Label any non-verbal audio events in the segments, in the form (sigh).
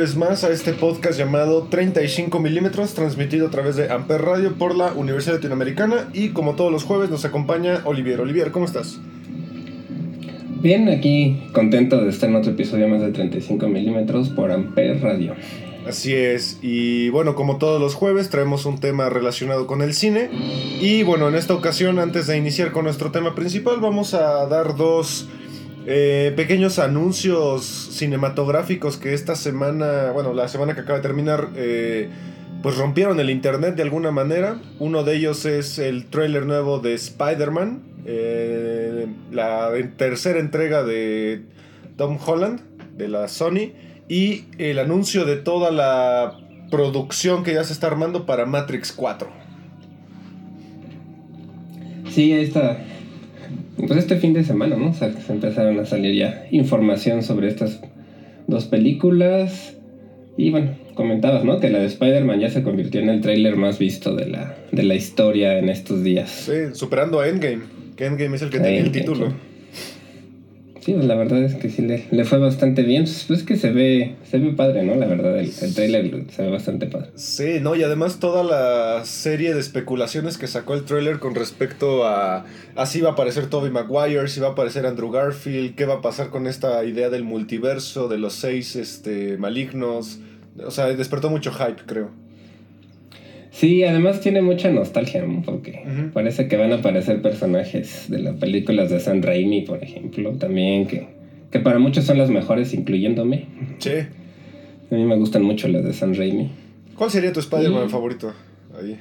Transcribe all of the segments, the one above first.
Jueves más a este podcast llamado 35 milímetros, transmitido a través de Amper Radio por la Universidad Latinoamericana. Y como todos los jueves nos acompaña Olivier. Olivier, ¿cómo estás? Bien, aquí contento de estar en otro episodio más de 35 milímetros por Amper Radio. Así es, y bueno, como todos los jueves traemos un tema relacionado con el cine. Y bueno, en esta ocasión, antes de iniciar con nuestro tema principal, vamos a dar dos eh, pequeños anuncios cinematográficos que esta semana, bueno, la semana que acaba de terminar, eh, pues rompieron el internet de alguna manera. Uno de ellos es el tráiler nuevo de Spider-Man, eh, la tercera entrega de Tom Holland, de la Sony, y el anuncio de toda la producción que ya se está armando para Matrix 4. Sí, está pues este fin de semana, ¿no? O sea, se empezaron a salir ya información sobre estas dos películas. Y bueno, comentabas, ¿no? Que la de Spider-Man ya se convirtió en el tráiler más visto de la, de la historia en estos días. Sí, superando a Endgame. Que Endgame es el que tiene el título. La verdad es que sí le, fue bastante bien. Pues, pues, es que se ve, se ve padre, ¿no? La verdad, el, el trailer se ve bastante padre. Sí, no, y además toda la serie de especulaciones que sacó el trailer con respecto a así va a aparecer Toby Maguire, si va a aparecer Andrew Garfield, qué va a pasar con esta idea del multiverso, de los seis este, malignos. O sea, despertó mucho hype, creo. Sí, además tiene mucha nostalgia, porque parece que van a aparecer personajes de las películas de San Raimi, por ejemplo, también, que, que para muchos son las mejores, incluyéndome. Sí. A mí me gustan mucho las de San Raimi. ¿Cuál sería tu Spider-Man favorito ahí?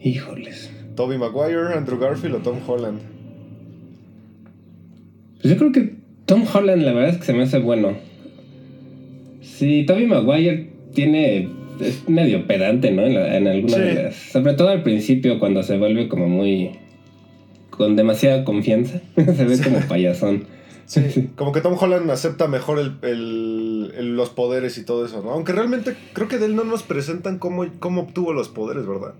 Híjoles. ¿Toby Maguire, Andrew Garfield o Tom Holland? Pues yo creo que Tom Holland la verdad es que se me hace bueno. Sí, Toby Maguire tiene es medio pedante, ¿no? En, en algunas de las, Sobre todo al principio, cuando se vuelve como muy. con demasiada confianza. (laughs) se ve como payasón. (laughs) Sí, como que Tom Holland acepta mejor el, los poderes y todo eso, ¿no? Aunque realmente creo que de él no nos presentan cómo, cómo obtuvo los poderes, ¿verdad?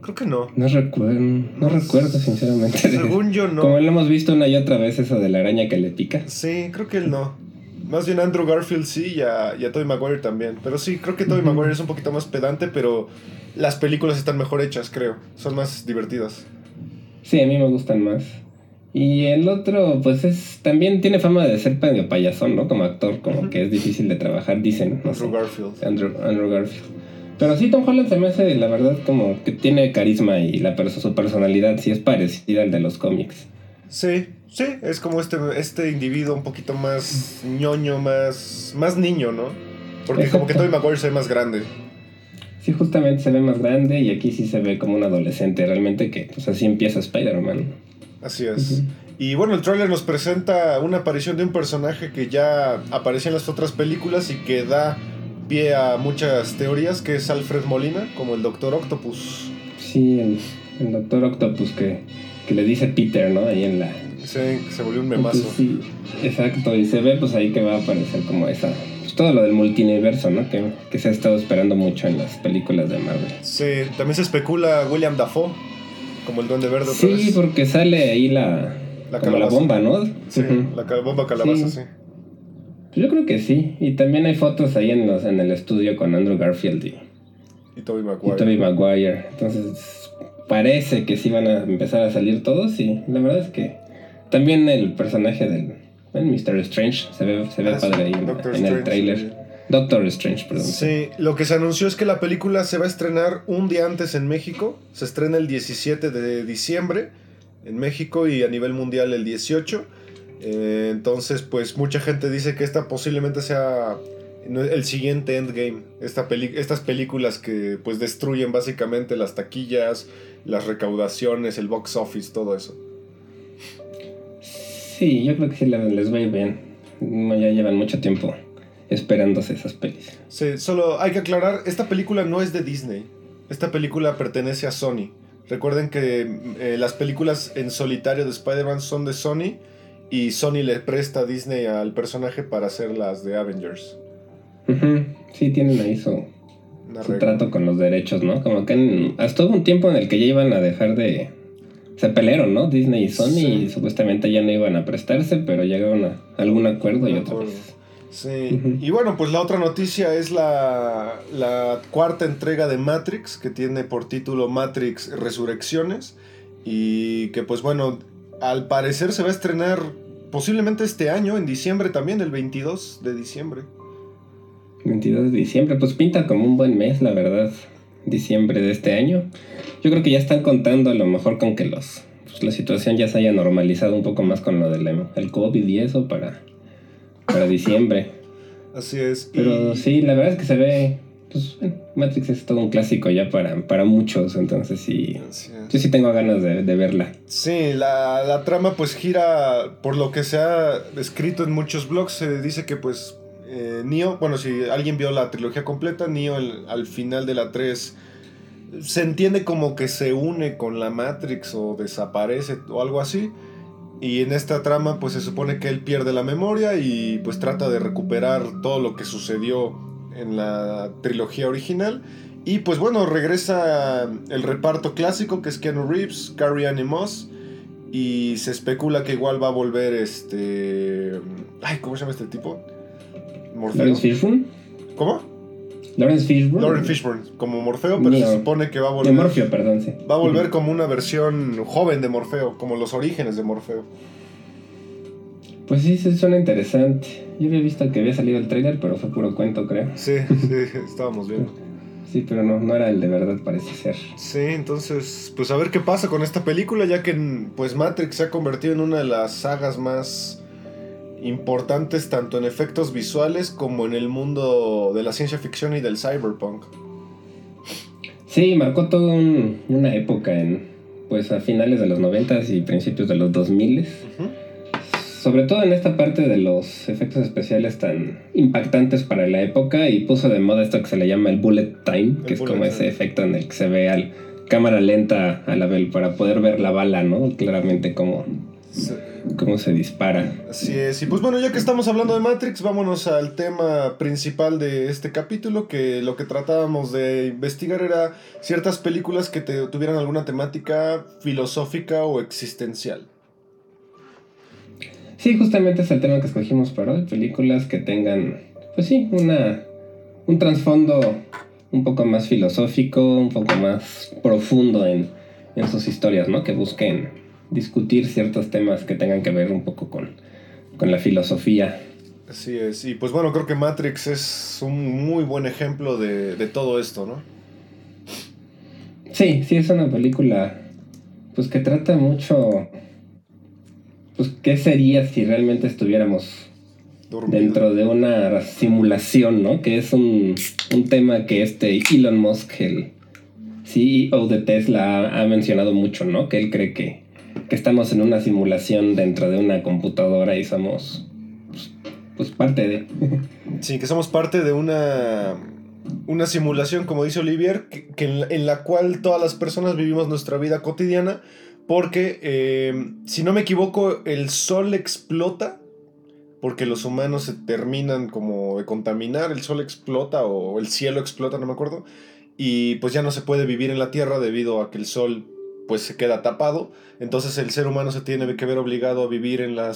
Creo que no. No recuerdo, no, recuerdo sinceramente. Según yo no. Como lo hemos visto una y otra vez eso de la araña que le pica. Sí, creo que él no. Más bien Andrew Garfield sí y a, y Tobey Maguire también. Pero sí, creo que Tobey Maguire es un poquito más pedante, pero las películas están mejor hechas, creo. Son más divertidas. Sí, a mí me gustan más. Y el otro, pues es también tiene fama de ser medio payasón, ¿no? Como actor, como que es difícil de trabajar, dicen. Andrew Garfield. Andrew, Andrew, Garfield. Pero sí, Tom Holland se me hace, la verdad, como que tiene carisma y la su personalidad sí es parecida al de los cómics. Sí, sí, es como este, este individuo un poquito más ñoño, más, más niño, ¿no? Porque como que Tobey Maguire se ve más grande. Sí, justamente se ve más grande y aquí sí se ve como un adolescente, realmente que pues así empieza Spider-Man. Así es. Y bueno, el tráiler nos presenta una aparición de un personaje que ya aparecía en las otras películas y que da pie a muchas teorías, que es Alfred Molina, como el Doctor Octopus. Sí, el, el Doctor Octopus que que le dice Peter, ¿no? Ahí en la... Sí, se volvió un memazo. sí, exacto, y se ve pues ahí que va a aparecer como esa... Pues todo lo del multiverso, ¿no? Que, que se ha estado esperando mucho en las películas de Marvel. Sí, también se especula William Dafoe como el Duende Verde otra Sí, porque sale ahí la... La, como la bomba, ¿no? Sí, la bomba calabaza, sí. Yo creo que sí. Y también hay fotos ahí en, los, en el estudio con Andrew Garfield y, y Tobey Maguire. Y Tobey Maguire. Entonces, parece que sí van a empezar a salir todos y la verdad es que también el personaje del Mr. Strange se ve, se ve ah, padre ahí en, el trailer. Doctor Strange, perdón. Sí, lo que se anunció es que la película se va a estrenar un día antes en México. Se estrena el 17 de diciembre en México y a nivel mundial el 18. Eh, entonces, pues mucha gente dice que esta posiblemente sea el siguiente Endgame. Esta estas películas que pues destruyen básicamente las taquillas, las recaudaciones, el box office, todo eso. Sí, yo creo que sí les va a ir bien. Ya llevan mucho tiempo esperándose esas pelis. Sí, solo hay que aclarar, esta película no es de Disney. Esta película pertenece a Sony. Recuerden que eh, las películas en solitario de Spider-Man son de Sony y Sony le presta a Disney al personaje para hacer las de Avengers. Sí, tienen ahí su, trato con los derechos, ¿no? Como que hasta hubo un tiempo en el que ya iban a dejar de... Se pelearon, ¿no? Disney y Sony y supuestamente ya no iban a prestarse, pero llegaron a algún acuerdo y otra vez. Sí, y bueno, pues la otra noticia es la, la, cuarta entrega de Matrix, que tiene por título Matrix Resurrecciones, y que pues bueno, al parecer se va a estrenar posiblemente este año, en diciembre también, el 22 de diciembre. 22 de diciembre, pues pinta como un buen mes, la verdad, diciembre de este año. Yo creo que ya están contando a lo mejor con que los, pues, la situación ya se haya normalizado un poco más con lo del el COVID y eso para, para diciembre. Así es. Pero sí, la verdad es que se ve, pues Matrix es todo un clásico ya para, para muchos, entonces sí, yo sí tengo ganas de, de verla. Sí, la, la, trama pues gira, por lo que se ha escrito en muchos blogs, se dice que pues eh, Neo, bueno, si alguien vio la trilogía completa, Neo al final de la 3 se entiende como que se une con la Matrix o desaparece o algo así. Y en esta trama pues se supone que él pierde la memoria y pues trata de recuperar todo lo que sucedió en la trilogía original. Y pues bueno, regresa el reparto clásico que es Keanu Reeves, Carrie Anne Moss. Y se especula que igual va a volver este... Ay, ¿cómo se llama este tipo? Morfeo. Fishburne? ¿Cómo? Lawrence Fishburne. Lawrence Fishburne, como Morfeo, pero se supone que va a volver. De Morfeo, perdón, sí. Va a volver como una versión joven de Morfeo, como los orígenes de Morfeo. Pues sí, sí, suena interesante. Yo había visto que había salido el trailer, pero fue puro cuento, creo. Sí, sí, estábamos viendo. Sí, pero no, no era el de verdad, parece ser. Sí, entonces, pues a ver qué pasa con esta película, ya que pues Matrix se ha convertido en una de las sagas más importantes tanto en efectos visuales como en el mundo de la ciencia ficción y del cyberpunk. Sí, marcó toda una época en pues a finales de los 90 y principios de los 2000 sobre todo en esta parte de los efectos especiales tan impactantes para la época y puso de moda esto que se le llama el bullet time, que es como ese efecto en el que se ve al cámara lenta a la para poder ver la bala, ¿no? Claramente como cómo se dispara. Así es. Y pues bueno, ya que estamos hablando de Matrix, vámonos al tema principal de este capítulo, que lo que tratábamos de investigar era ciertas películas que tuvieran alguna temática filosófica o existencial. Sí, justamente es el tema que escogimos para hoy. Películas que tengan, pues sí, una, un trasfondo un poco más filosófico, un poco más profundo en, en sus historias, ¿no? Que busquen discutir ciertos temas que tengan que ver un poco con, con la filosofía. Así es, y pues bueno, creo que Matrix es un muy buen ejemplo de, de todo esto, ¿no? Sí, sí, es una película pues que trata mucho pues, ¿qué sería si realmente estuviéramos dentro de una simulación, ¿no? Que es un, tema que este Elon Musk, el CEO de Tesla, ha, mencionado mucho, ¿no? Que él cree que, estamos en una simulación dentro de una computadora y somos, pues, pues parte de... (laughs) sí, que somos parte de una una simulación, como dice Olivier, que, en, la cual todas las personas vivimos nuestra vida cotidiana, porque, eh, si no me equivoco, el sol explota porque los humanos se terminan como de contaminar, el sol explota o el cielo explota, no me acuerdo, y pues ya no se puede vivir en la Tierra debido a que el sol pues se queda tapado, entonces el ser humano se tiene que ver obligado a vivir en la,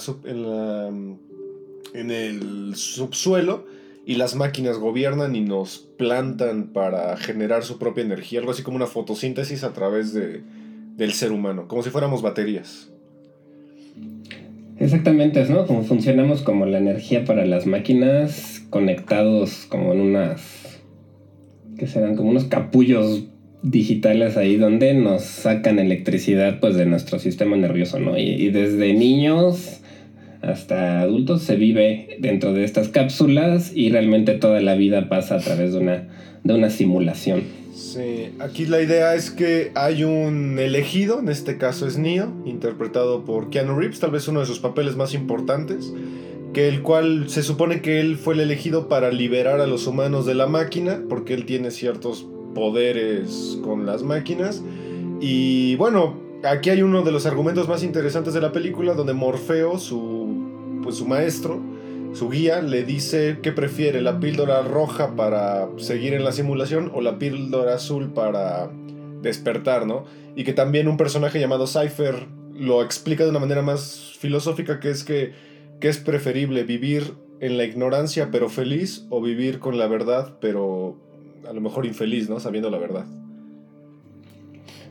en el subsuelo y las máquinas gobiernan y nos plantan para generar su propia energía, algo así como una fotosíntesis a través de del ser humano, como si fuéramos baterías. Exactamente, ¿no? Como funcionamos como la energía para las máquinas, conectados como en unas, que serán como unos capullos digitales ahí donde nos sacan electricidad pues de nuestro sistema nervioso, ¿no? Y, desde niños hasta adultos se vive dentro de estas cápsulas y realmente toda la vida pasa a través de una, de una simulación. Sí, aquí la idea es que hay un elegido, en este caso es Neo, interpretado por Keanu Reeves, tal vez uno de sus papeles más importantes, que el cual se supone que él fue el elegido para liberar a los humanos de la máquina, porque él tiene ciertos poderes con las máquinas. Y bueno, aquí hay uno de los argumentos más interesantes de la película, donde Morfeo, su, pues, su maestro, su guía, le dice que prefiere la píldora roja para seguir en la simulación o la píldora azul para despertar, ¿no? Y que también un personaje llamado Cypher lo explica de una manera más filosófica, que es que, que es preferible vivir en la ignorancia pero feliz o vivir con la verdad pero a lo mejor infeliz, ¿no? Sabiendo la verdad.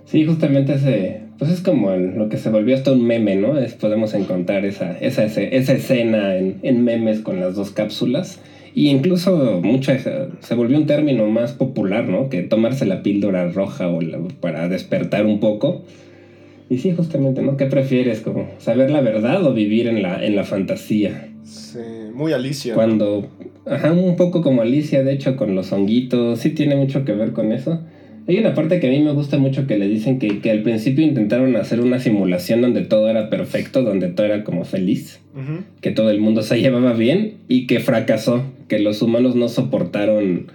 Sí, justamente ese, pues es como lo que se volvió hasta un meme, ¿no? podemos encontrar esa, esa, esa escena en, memes con las dos cápsulas. Y incluso mucha, se volvió un término más popular, ¿no? Que tomarse la píldora roja o para despertar un poco. Y sí, justamente, ¿no? ¿Qué prefieres? Como saber la verdad o vivir en la, en la fantasía. Sí, muy Alicia. Cuando, ajá, un poco como Alicia, de hecho, con los honguitos, sí tiene mucho que ver con eso. Hay una parte que a mí me gusta mucho que le dicen que, que al principio intentaron hacer una simulación donde todo era perfecto, donde todo era como feliz, que todo el mundo se (laughs) llevaba bien y que fracasó, que los humanos no soportaron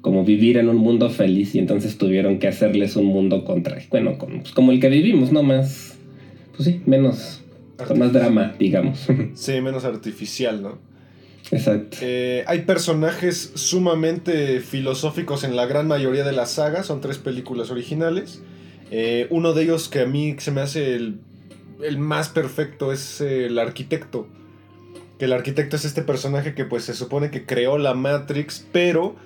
como vivir en un mundo feliz y entonces tuvieron que hacerles un mundo contra, bueno, pues como el que vivimos, no más, pues sí, menos, con más drama, digamos. (laughs) Sí, menos artificial, ¿no? Exacto. Eh, hay personajes sumamente filosóficos en la gran mayoría de las sagas, son tres películas originales. Eh, uno de ellos que a mí se me hace el, el más perfecto es el arquitecto. Que el arquitecto es este personaje que pues se supone que creó la Matrix, pero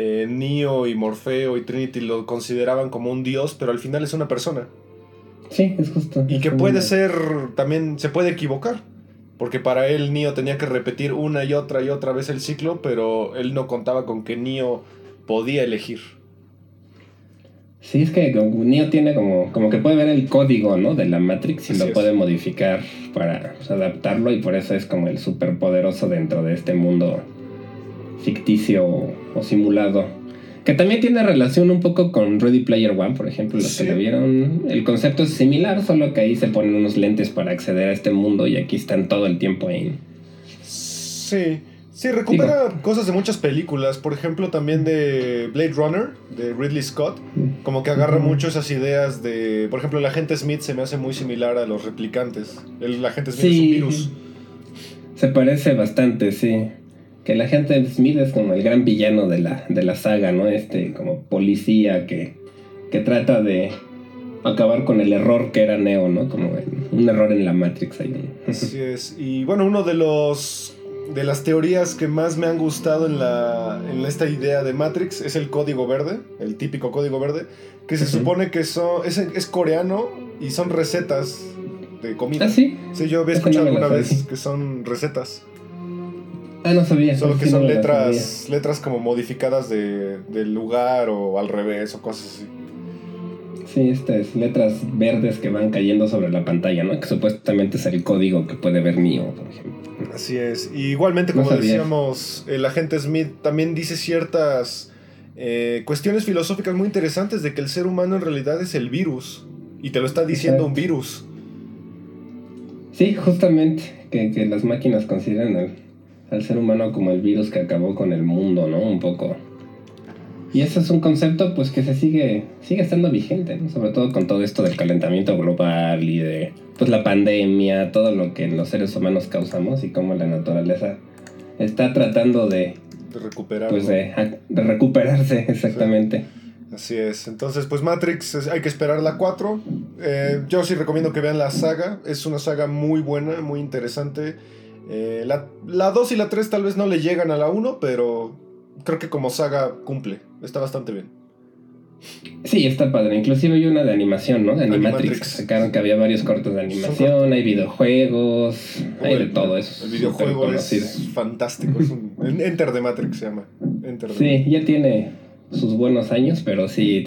eh, Neo y Morfeo y Trinity lo consideraban como un dios, pero al final es una persona. Sí, es justo. Y que puede ser, también se puede equivocar. Porque para él Neo tenía que repetir una y otra y otra vez el ciclo, pero él no contaba con que Neo podía elegir. Sí, es que Neo tiene como, como que puede ver el código, ¿no? De la Matrix y lo puede modificar para pues, adaptarlo y por eso es como el superpoderoso dentro de este mundo ficticio o simulado. Que también tiene relación un poco con Ready Player One, por ejemplo, los que lo vieron. El concepto es similar, solo que ahí se ponen unos lentes para acceder a este mundo y aquí están todo el tiempo ahí. Sí. Sí, recupera cosas de muchas películas, por ejemplo también de Blade Runner, de Ridley Scott, como que agarra mucho esas ideas de, por ejemplo, el agente Smith se me hace muy similar a los replicantes, el agente Smith es un virus. Se parece bastante, sí que la gente Smith es como el gran villano de la, de la saga, ¿no? Este como policía que, que trata de acabar con el error que era Neo, ¿no? Como un error en la Matrix ahí. Así es. Y bueno, uno de los de las teorías que más me han gustado en, la, en esta idea de Matrix es el código verde, el típico código verde, que se supone que son, es, es, coreano y son recetas de comida. ¿Ah, sí? Sí, yo había escuchado alguna vez que son recetas. Ah, no sabía. Solo que son letras, letras como modificadas de, del lugar o al revés o cosas así. Sí, estas letras verdes que van cayendo sobre la pantalla, ¿no? Que supuestamente es el código que puede ver mío, por ejemplo. Así es. igualmente, como decíamos, el agente Smith también dice ciertas eh, cuestiones filosóficas muy interesantes de que el ser humano en realidad es el virus. Y te lo está diciendo un virus. Sí, justamente, que, que las máquinas consideran el, al ser humano como el virus que acabó con el mundo, ¿no? Un poco. Y ese es un concepto pues que se sigue, sigue estando vigente, ¿no? Sobre todo con todo esto del calentamiento global y de pues la pandemia, todo lo que los seres humanos causamos y cómo la naturaleza está tratando de... De recuperar. Pues de, recuperarse, exactamente. Así es. Entonces, pues Matrix, hay que esperar la 4. Eh, yo sí recomiendo que vean la saga. Es una saga muy buena, muy interesante. Eh, la, 2 y la 3 tal vez no le llegan a la 1, pero creo que como saga cumple. Está bastante bien. Sí, está padre. Inclusive hay una de animación, ¿no? De Animatrix. Sacaron que había varios cortos de animación, hay videojuegos, hay de todo eso. El videojuego es fantástico. (laughs) Enter the Matrix se llama. Enter sí, ya tiene sus buenos años, pero sí,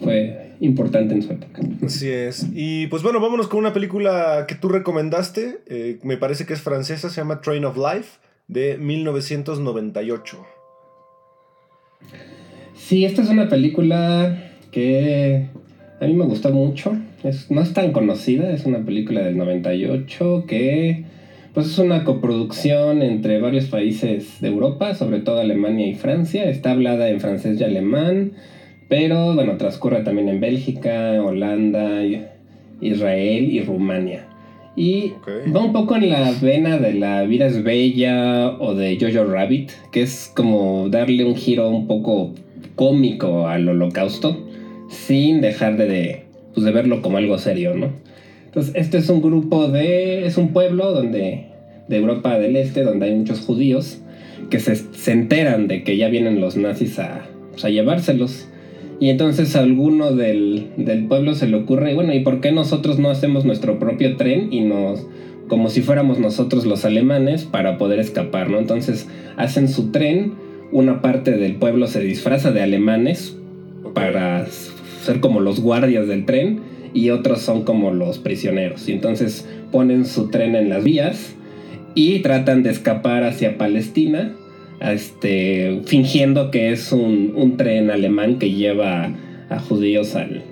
fue importante en su época. Así es. Y pues bueno, vámonos con una película que tú recomendaste. Eh, me parece que es francesa, se llama Train of Life, de 1998. Sí, esta es una película que a mí me gustó mucho. Es, no es tan conocida, es una película del 98 que pues es una coproducción entre varios países de Europa, sobre todo Alemania y Francia. Está hablada en francés y alemán, pero bueno, transcurre también en Bélgica, Holanda, Israel y Rumania. Y va un poco en la vena de La vida es bella o de Jojo Rabbit, que es como darle un giro un poco cómico al holocausto, sin dejar de, pues de verlo como algo serio, ¿no? Entonces, este es un grupo de. Es un pueblo donde. de Europa del Este, donde hay muchos judíos que se, enteran de que ya vienen los nazis a, pues, a llevárselos. Y entonces a alguno del, del, pueblo se le ocurre, bueno, ¿y por qué nosotros no hacemos nuestro propio tren y nos, como si fuéramos nosotros los alemanes, para poder escapar, ¿no? Entonces hacen su tren, una parte del pueblo se disfraza de alemanes para ser como los guardias del tren y otros son como los prisioneros. Y entonces ponen su tren en las vías y tratan de escapar hacia Palestina, este, fingiendo que es un, tren alemán que lleva a judíos al,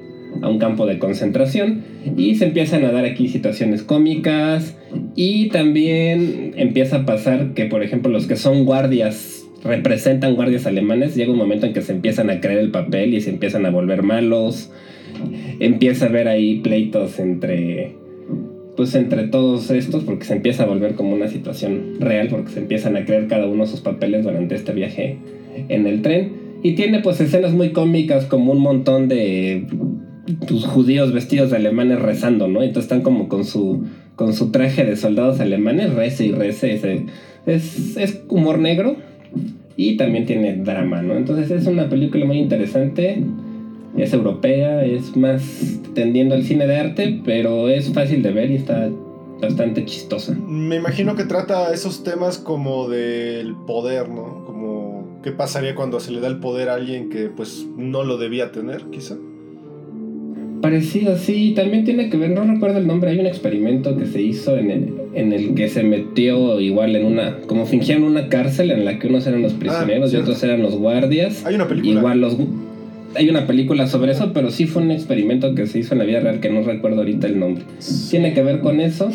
a un campo de concentración. Y se empiezan a dar aquí situaciones cómicas. Y también empieza a pasar que por ejemplo los que son guardias representan guardias alemanes llega un momento en que se empiezan a creer el papel y se empiezan a volver malos. Empieza a haber ahí pleitos entre pues entre todos estos porque se empieza a volver como una situación real porque se empiezan a creer cada uno sus papeles durante este viaje en el tren y tiene pues escenas muy cómicas como un montón de tus judíos vestidos de alemanes rezando, ¿no? Entonces están como con su con su traje de soldados alemanes, rece y rece, es, es humor negro y también tiene drama, ¿no? Entonces es una película muy interesante es europea, es más tendiendo al cine de arte, pero es fácil de ver y está bastante chistosa. Me imagino que trata esos temas como del poder, ¿no? Como qué pasaría cuando se le da el poder a alguien que pues no lo debía tener, quizá. Parecido, sí, también tiene que ver, no recuerdo el nombre, hay un experimento que se hizo en el, en el que se metió igual en una, como fingían una cárcel en la que unos eran los ah, prisioneros y otros eran los guardias. Hay una película. Igual los hay una película sobre eso, pero sí fue un experimento que se hizo en la vida real que no recuerdo ahorita el nombre. Tiene que ver con eso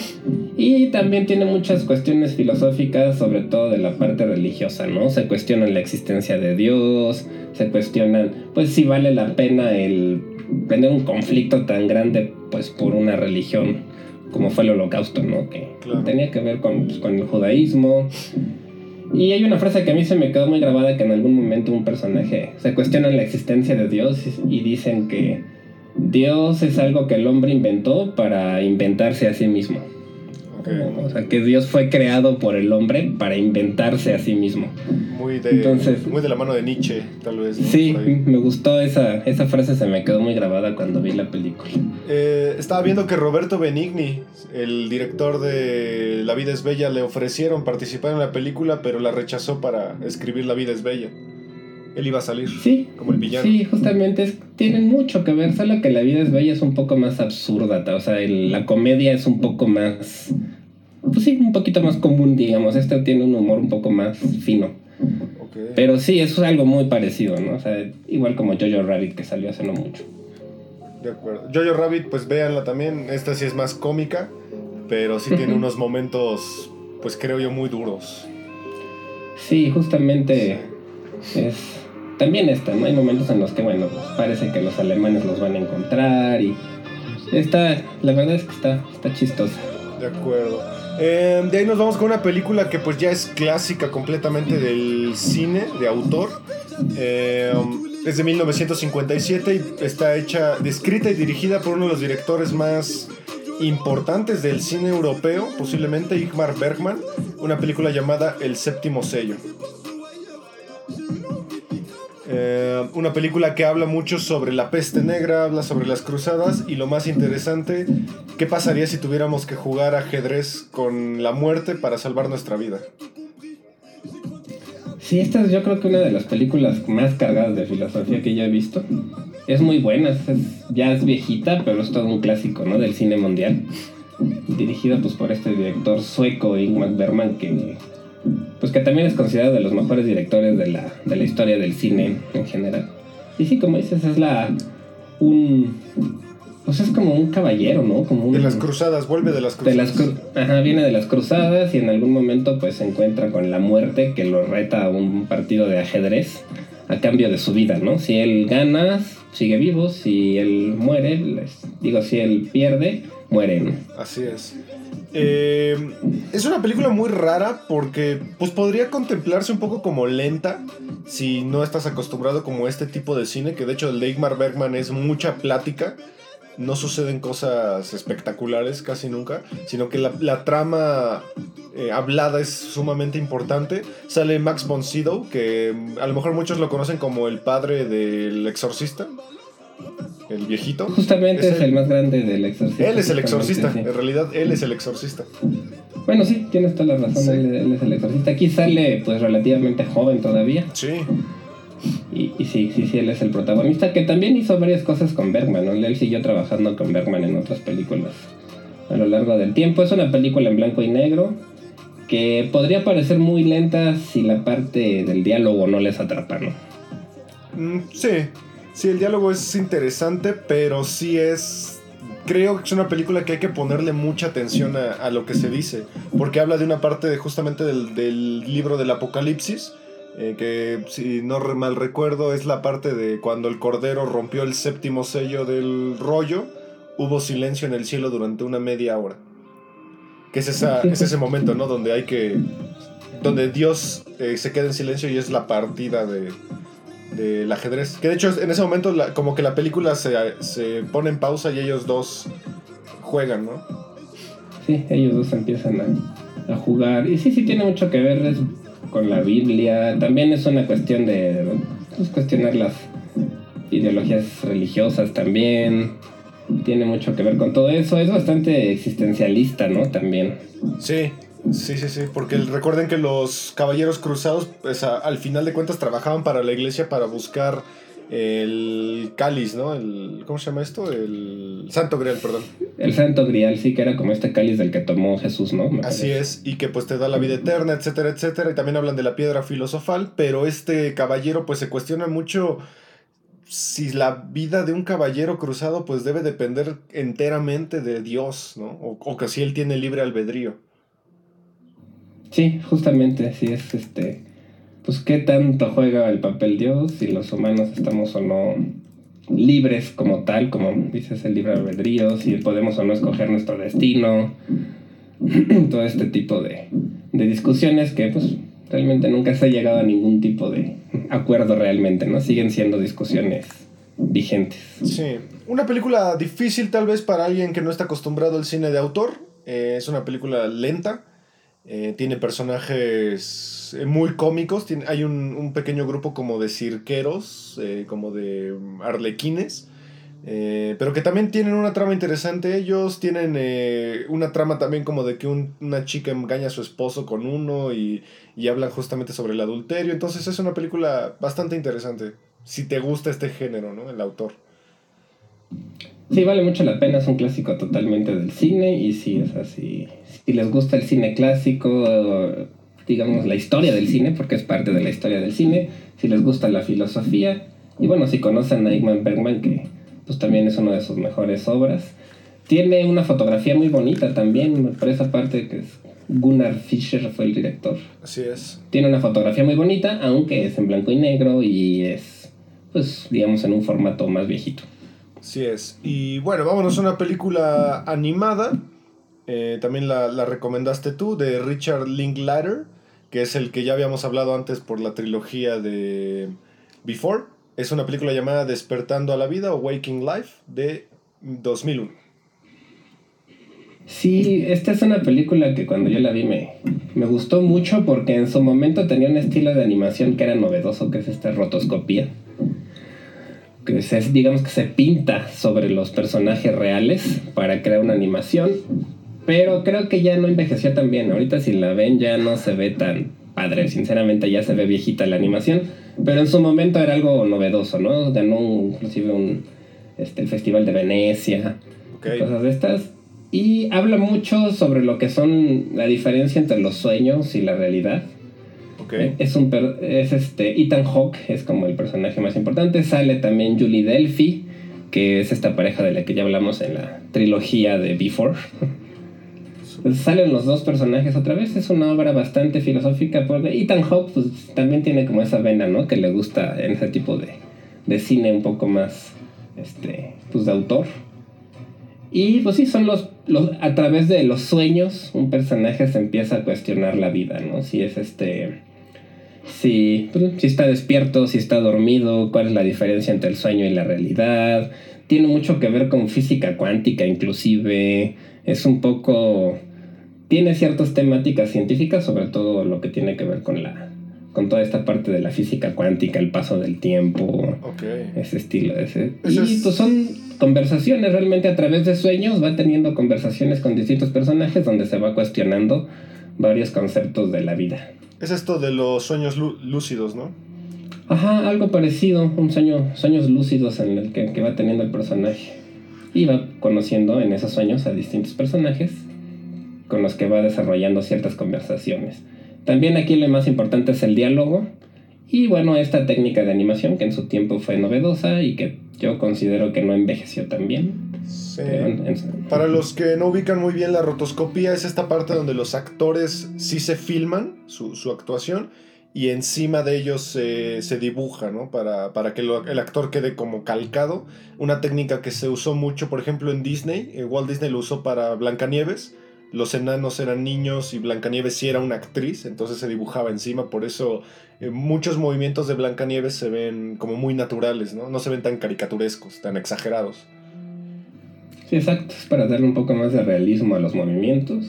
y también tiene muchas cuestiones filosóficas, sobre todo de la parte religiosa, ¿no? Se cuestionan la existencia de Dios, se cuestionan, pues si vale la pena el tener un conflicto tan grande, pues por una religión como fue el holocausto, ¿no? Que tenía que ver con, pues, con el judaísmo. Y hay una frase que a mí se me quedó muy grabada que en algún momento un personaje se cuestiona la existencia de Dios y dicen que Dios es algo que el hombre inventó para inventarse a sí mismo. O sea, que Dios fue creado por el hombre para inventarse a sí mismo. Muy de, Entonces, muy de la mano de Nietzsche, tal vez. Sí, me gustó esa, esa frase, se me quedó muy grabada cuando vi la película. Eh, estaba viendo que Roberto Benigni, el director de La vida es bella, le ofrecieron participar en la película, pero la rechazó para escribir La vida es bella. Él iba a salir sí, como el villano. Sí, justamente tienen mucho que ver, solo que La vida es bella es un poco más absurda, o sea, la comedia es un poco más pues sí, un poquito más común, digamos. Este tiene un humor un poco más fino. Pero sí, eso es algo muy parecido, ¿no? O sea, igual como Jojo Rabbit que salió hace no mucho. De acuerdo. Jojo Rabbit, pues véanla también. Esta sí es más cómica, pero sí tiene unos momentos, pues creo yo, muy duros. Sí, justamente es. También esta, ¿no? Hay momentos en los que, bueno, pues parece que los alemanes los van a encontrar y. Está, la verdad es que está, está chistosa. De acuerdo. Em, de ahí nos vamos con una película que pues ya es clásica completamente del cine, de autor. Em, es de 1957 y está hecha, descrita y dirigida por uno de los directores más importantes del cine europeo, posiblemente Igmar Bergman, una película llamada El séptimo sello. Eh, una película que habla mucho sobre la peste negra, habla sobre las cruzadas y lo más interesante, ¿qué pasaría si tuviéramos que jugar ajedrez con la muerte para salvar nuestra vida? Sí, esta es yo creo que una de las películas más cargadas de filosofía que yo he visto. Es muy buena, ya es viejita, pero es todo un clásico, ¿no? Del cine mundial. Dirigido pues por este director sueco, Ingmar Bergman, que pues que también es considerado de los mejores directores de la, de la historia del cine en general. Y sí, como dices, es la un pues es como un caballero, ¿no? Como de las cruzadas, vuelve de las cruzadas. Ajá, viene de las cruzadas y en algún momento pues se encuentra con la muerte que lo reta a un partido de ajedrez a cambio de su vida, ¿no? Si él gana, sigue vivo, si él muere, digo, si él pierde, muere. Así es. Eh, es una película muy rara porque pues podría contemplarse un poco como lenta si no estás acostumbrado como a este tipo de cine, que de hecho el de Igmar Bergman es mucha plática no suceden cosas espectaculares casi nunca, sino que la, trama eh, hablada es sumamente importante. Sale Max von Sydow, que mm, a lo mejor muchos lo conocen como el padre del exorcista. El viejito. Justamente es, el, más grande del exorcista. Él es el exorcista, en realidad él es el exorcista. Bueno, sí, tienes toda la razón, él, él, es el exorcista. Aquí sale pues relativamente joven todavía. Sí. Y, sí, sí, sí, él es el protagonista, que también hizo varias cosas con Bergman, ¿no? Él siguió trabajando con Bergman en otras películas a lo largo del tiempo. Es una película en blanco y negro que podría parecer muy lenta si la parte del diálogo no les atrapa, ¿no? Mm, sí, sí, el diálogo es interesante, pero sí es... Creo que es una película que hay que ponerle mucha atención a, lo que se dice, porque habla de una parte justamente del, del libro del Apocalipsis, eh, que si no mal recuerdo es la parte de cuando el Cordero rompió el séptimo sello del rollo, hubo silencio en el cielo durante una media hora. Que es, es ese momento, ¿no? Donde hay que... Donde Dios eh, se queda en silencio y es la partida de, del ajedrez. Que de hecho en ese momento como que la película se, se pone en pausa y ellos dos juegan, ¿no? Sí, ellos dos empiezan a, a jugar. Y sí, sí tiene mucho que ver. Es con la Biblia. También es una cuestión de pues, cuestionar las ideologías religiosas también. Tiene mucho que ver con todo eso. Es bastante existencialista, ¿no? También. Sí, sí, sí, sí. Porque recuerden que los caballeros cruzados, pues, al final de cuentas, trabajaban para la iglesia para buscar el cáliz, ¿no? El, ¿Cómo se llama esto? El Santo Grial, perdón. El Santo Grial, sí, que era como este cáliz del que tomó Jesús, ¿no? Así es, y que pues te da la vida eterna, etcétera, etcétera. Y también hablan de la piedra filosofal, pero este caballero pues se cuestiona mucho si la vida de un caballero cruzado pues debe depender enteramente de Dios, ¿no? O, o que si él tiene libre albedrío. Sí, justamente, sí es este pues qué tanto juega el papel Dios, si los humanos estamos o no libres como tal, como dices el libre albedrío, si podemos o no escoger nuestro destino, (clears throat) todo este tipo de, de discusiones que pues realmente nunca se ha llegado a ningún tipo de acuerdo realmente, ¿no? Siguen siendo discusiones vigentes. Sí, una película difícil tal vez para alguien que no está acostumbrado al cine de autor, eh, es una película lenta, eh, tiene personajes eh, muy cómicos. Tiene, hay un, pequeño grupo como de cirqueros, eh, como de arlequines. pero que también tienen una trama interesante. Ellos tienen una trama también como de que una chica engaña a su esposo con uno y, y hablan justamente sobre el adulterio. Entonces es una película bastante interesante. Si te gusta este género, ¿no? El autor. Sí, vale mucho la pena, es un clásico totalmente del cine y sí, es así. Si les gusta el cine clásico, digamos la historia del cine, porque es parte de la historia del cine, si les gusta la filosofía, y bueno, si conocen a Igman Bergman, que pues también es una de sus mejores obras, tiene una fotografía muy bonita también, por esa parte que es Gunnar Fischer fue el director. Así es. Tiene una fotografía muy bonita, aunque es en blanco y negro y es, pues, digamos, en un formato más viejito. Así es. Y bueno, vámonos a una película animada. Eh, también la, recomendaste tú, de Richard Linklater, que es el que ya habíamos hablado antes por la trilogía de Before. Es una película llamada Despertando a la Vida o Waking Life de 2001. Sí, esta es una película que cuando yo la vi me, me gustó mucho porque en su momento tenía un estilo de animación que era novedoso, que es esta rotoscopía que se, digamos que se pinta sobre los personajes reales para crear una animación, pero creo que ya no envejeció tan bien. Ahorita si la ven ya no se ve tan, padre. Sinceramente ya se ve viejita la animación, pero en su momento era algo novedoso, ¿no? Ganó inclusive un, este, el Festival de Venecia, cosas de estas. Y habla mucho sobre lo que son la diferencia entre los sueños y la realidad. Okay. Es un es este Ethan Hawke, es como el personaje más importante. Sale también Julie Delphi, que es esta pareja de la que ya hablamos en la trilogía de Before. (laughs) salen los dos personajes otra vez. Es una obra bastante filosófica. Porque Ethan Hawke pues, también tiene como esa vena, ¿no? Que le gusta en ese tipo de, de cine un poco más, este, pues de autor. Y pues sí, son los, los, a través de los sueños, un personaje se empieza a cuestionar la vida, ¿no? Si es este, si, pues, si está despierto, si está dormido, cuál es la diferencia entre el sueño y la realidad. Tiene mucho que ver con física cuántica inclusive. Es un poco... Tiene ciertas temáticas científicas, sobre todo lo que tiene que ver con la con toda esta parte de la física cuántica, el paso del tiempo, ese estilo. Ese. y pues son conversaciones realmente a través de sueños, va teniendo conversaciones con distintos personajes donde se va cuestionando varios conceptos de la vida. Es esto de los sueños lúcidos, ¿no? Ajá, algo parecido, un sueño, sueños lúcidos en el que, que va teniendo el personaje. Y va conociendo en esos sueños a distintos personajes con los que va desarrollando ciertas conversaciones. También aquí lo más importante es el diálogo y bueno, esta técnica de animación que en su tiempo fue novedosa y que yo considero que no envejeció tan bien. Sí. Para los que no ubican muy bien la rotoscopía, es esta parte donde los actores sí se filman su, su actuación y encima de ellos se, se dibuja, ¿no? Para, para que el actor quede como calcado. Una técnica que se usó mucho, por ejemplo, en Disney. Eh, Walt Disney lo usó para Blancanieves los enanos eran niños y Blancanieves sí era una actriz, entonces se dibujaba encima, por eso eh, muchos movimientos de Blancanieves se ven como muy naturales, ¿no? No se ven tan caricaturescos, tan exagerados. Sí, exacto, es para darle un poco más de realismo a los movimientos.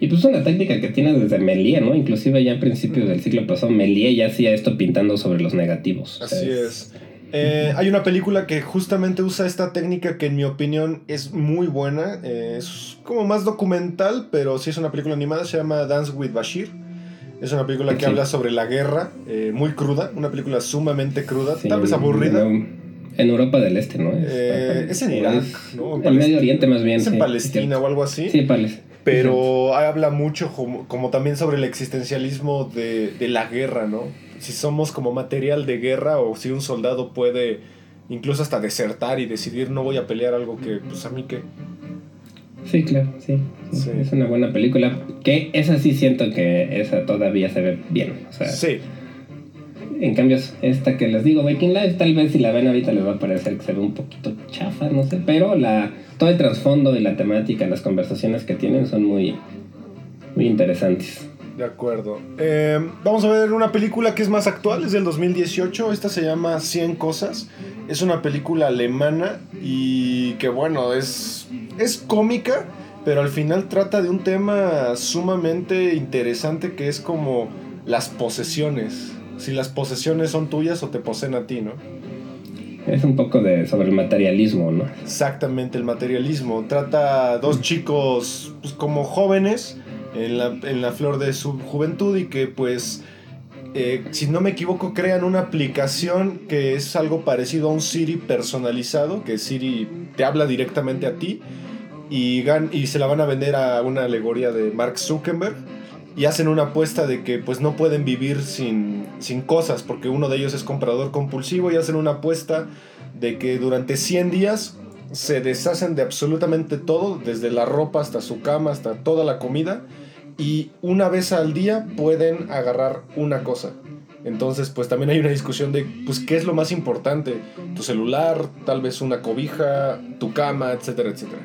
Y pues una técnica que tiene desde Melie, ¿no? Inclusive ya a principios del siglo pasado, Melie ya hacía esto pintando sobre los negativos. Así es eh, hay una película que justamente usa esta técnica que en mi opinión es muy buena. Eh, es como más documental, pero sí es una película animada. Se llama Dance with Bashir. Es una película que habla sobre la guerra, eh, muy cruda. Una película sumamente cruda, tal vez aburrida. En Europa del Este, ¿no? Es, en Irak, ¿no? En, Medio Oriente más bien. Es en Palestina o algo así. Sí, Palestina. Pero habla mucho como, como, también sobre el existencialismo de, de la guerra, ¿no? Si somos como material de guerra o si un soldado puede incluso hasta desertar y decidir no voy a pelear algo que pues a mí que Sí, claro, sí, Es una buena película. Que esa sí siento que esa todavía se ve bien. O sea, sí. En cambio, esta que les digo, Viking Life, tal vez si la ven ahorita les va a parecer que se ve un poquito chafa, no sé. Pero la, todo el trasfondo y la temática, las conversaciones que tienen son muy, muy interesantes. De acuerdo. Eh, vamos a ver una película que es más actual, es del 2018. Esta se llama 100 Cosas. Es una película alemana y que bueno, es, es cómica, pero al final trata de un tema sumamente interesante que es como las posesiones. Si las posesiones son tuyas o te poseen a ti, ¿no? Es un poco de sobre el materialismo, ¿no? Exactamente, el materialismo. Trata a dos chicos pues, como jóvenes en la, en la flor de su juventud y que pues, eh, si no me equivoco, crean una aplicación que es algo parecido a un Siri personalizado, que Siri te habla directamente a ti y, y se la van a vender a una alegoría de Mark Zuckerberg y hacen una apuesta de que pues no pueden vivir sin, sin cosas porque uno de ellos es comprador compulsivo y hacen una apuesta de que durante 100 días se deshacen de absolutamente todo, desde la ropa hasta su cama, hasta toda la comida, y una vez al día pueden agarrar una cosa. Entonces, pues también hay una discusión de, pues, ¿qué es lo más importante? Tu celular, tal vez una cobija, tu cama, etcétera, etcétera.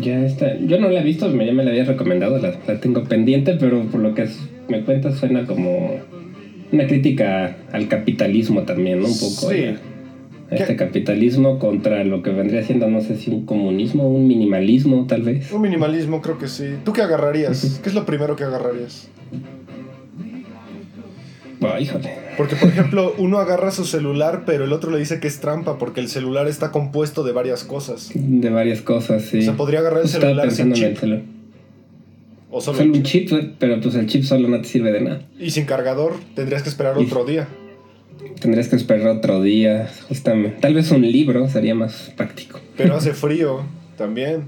Ya está. Yo no la he visto, ya me la había recomendado, la, tengo pendiente, pero por lo que me cuentas suena como una crítica al capitalismo también, ¿no? Un poco. Sí este capitalismo contra lo que vendría siendo, no sé si un comunismo, un minimalismo tal vez. Un minimalismo creo que sí. ¿Tú qué agarrarías? ¿Qué es lo primero que agarrarías? híjole. Porque, por ejemplo, uno agarra su celular, pero el otro le dice que es trampa porque el celular está compuesto de varias cosas. De varias cosas, sí. O sea, podría agarrar el celular sin chip. O solo, Solo el un chip. chip, pero pues el chip solo no te sirve de nada. Y sin cargador tendrías que esperar otro día. Tendrías que esperar otro día, justamente. Tal vez un libro sería más práctico. Pero hace (laughs) frío también.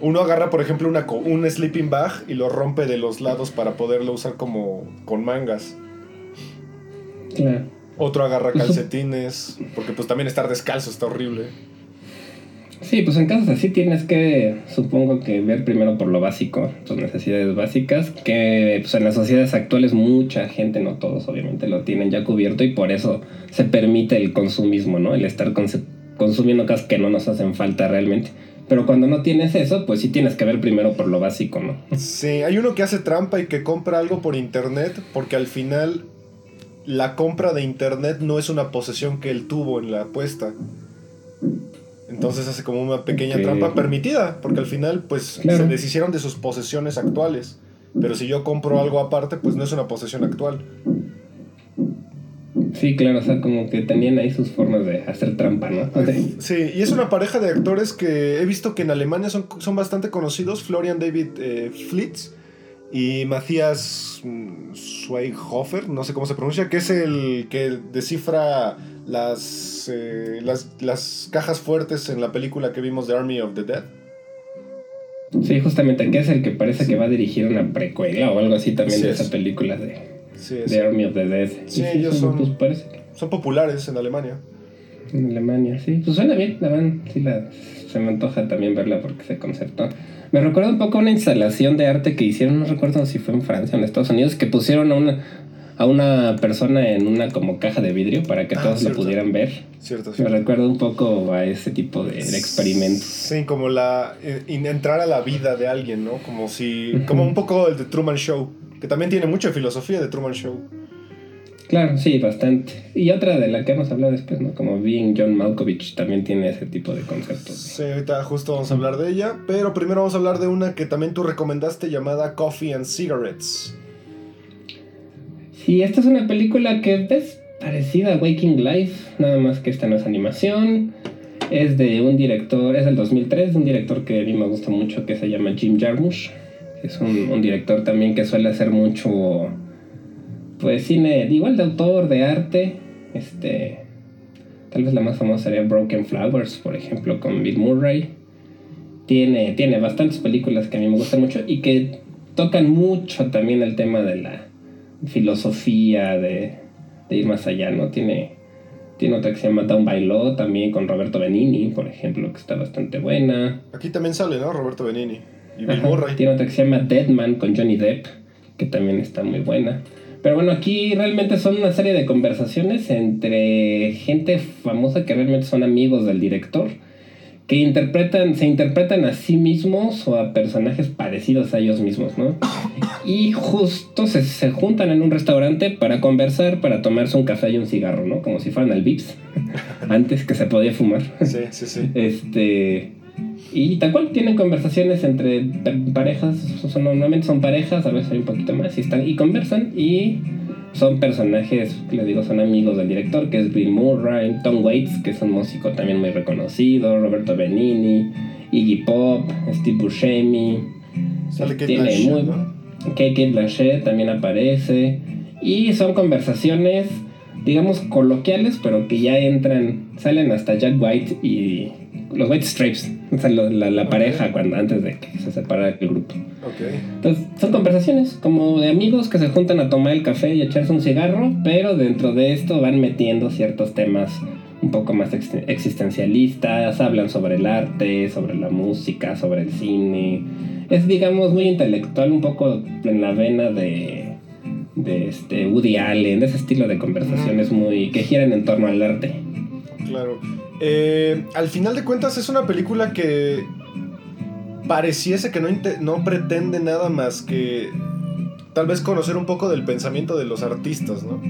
Uno agarra, por ejemplo, una, un sleeping bag y lo rompe de los lados para poderlo usar como con mangas. Claro. Otro agarra calcetines, porque pues también estar descalzo está horrible. Sí, pues en casos así tienes que, supongo que ver primero por lo básico, tus necesidades básicas, que pues en las sociedades actuales mucha gente, no todos obviamente, lo tienen ya cubierto y por eso se permite el consumismo, ¿no? El estar consumiendo cosas que no nos hacen falta realmente. Pero cuando no tienes eso, pues sí tienes que ver primero por lo básico, ¿no? Sí, hay uno que hace trampa y que compra algo por internet porque al final la compra de internet no es una posesión que él tuvo en la apuesta. Entonces hace como una pequeña trampa permitida, porque al final pues Claro. se deshicieron de sus posesiones actuales. Pero si yo compro algo aparte, pues no es una posesión actual. Sí, claro, o sea, como que tenían ahí sus formas de hacer trampa, ¿no? Sí, y es una pareja de actores que he visto que en Alemania son, son bastante conocidos, Florian David eh, Flitz y Matthias mm, Schweighofer, no sé cómo se pronuncia, que es el que descifra las, eh, las, las cajas fuertes en la película que vimos de Army of the Dead. Sí, justamente, que es el que parece que va a dirigir una precuela o algo así también Sí de es. esa película de, Sí, es- de Army of the Dead. Sí, ellos son- Pues parece son populares en Alemania. en Alemania, sí. Pues suena bien, la van, sí, la, se me antoja también verla porque ese concepto. Me recuerda un poco a una instalación de arte que hicieron, no recuerdo si fue en Francia o en Estados Unidos, que pusieron a una, a una persona en una como caja de vidrio para que Ah, todos cierto. lo pudieran ver. Cierto, Me cierto. recuerda un poco a ese tipo de, de experimentos. Sí, como la eh, entrar a la vida de alguien, ¿no? Como si como un poco el de Truman Show, que también tiene mucha filosofía de Truman Show. Claro, sí, bastante. Y otra de la que hemos hablado después, ¿no? Como Being John Malkovich también tiene ese tipo de conceptos. Sí, ahorita justo vamos a hablar de ella, pero primero vamos a hablar de una que también tú recomendaste llamada Coffee and Cigarettes. Sí, esta es una película que es parecida a Waking Life, nada más que esta no es animación. Es de un director, es del 2003, de un director que a mí me gusta mucho que se llama Jim Jarmusch. Es un, un director también que suele hacer mucho, pues cine, igual de autor, de arte. Este, tal vez la más famosa sería Broken Flowers, por ejemplo, con Bill Murray. Tiene, tiene bastantes películas que a mí me gustan mucho y que tocan mucho también el tema de la filosofía, de, de ir más allá, ¿no? Tiene, tiene otra que se llama Down by Law, también con Roberto Benini, por ejemplo, que está bastante buena. Aquí también sale, ¿no? Roberto Benini y Bill Murray. Tiene otra que se llama Dead Man con Johnny Depp, que también está muy buena. Pero bueno, aquí realmente son una serie de conversaciones entre gente famosa que realmente son amigos del director, que interpretan, se interpretan a sí mismos o a personajes parecidos a ellos mismos, ¿no? (coughs) Y justo se, se juntan en un restaurante para conversar, para tomarse un café y un cigarro, ¿no? Como si fueran al Vips, (laughs) antes que se podía fumar. Sí, sí, sí. Este. Y tal cual tienen conversaciones entre pa- parejas, son- normalmente son parejas, a veces hay un poquito más, y, están, y conversan y son personajes, les digo, son amigos del director, que es Bill Murray, Tom Waits, que es un músico también muy reconocido, Roberto Benini, Iggy Pop, Steve Buscemi, Sale Kate tiene Blanchett, muy- ¿no? Kate Blanchett también aparece. Y son conversaciones, digamos, coloquiales, pero que ya entran, salen hasta Jack White y los White Stripes, (laughs) o sea, la, la pareja cuando, antes de que se separara el grupo. Ok. Entonces, son conversaciones como de amigos que se juntan a tomar el café y echarse un cigarro, pero dentro de esto van metiendo ciertos temas un poco más ex- existencialistas, hablan sobre el arte, sobre la música, sobre el cine. Es, digamos, muy intelectual, un poco en la vena de, de este Woody Allen, de ese estilo de conversaciones muy que giran en torno al arte. Claro. Eh, al final de cuentas es una película que pareciese que no, no pretende nada más que tal vez conocer un poco del pensamiento de los artistas, ¿no?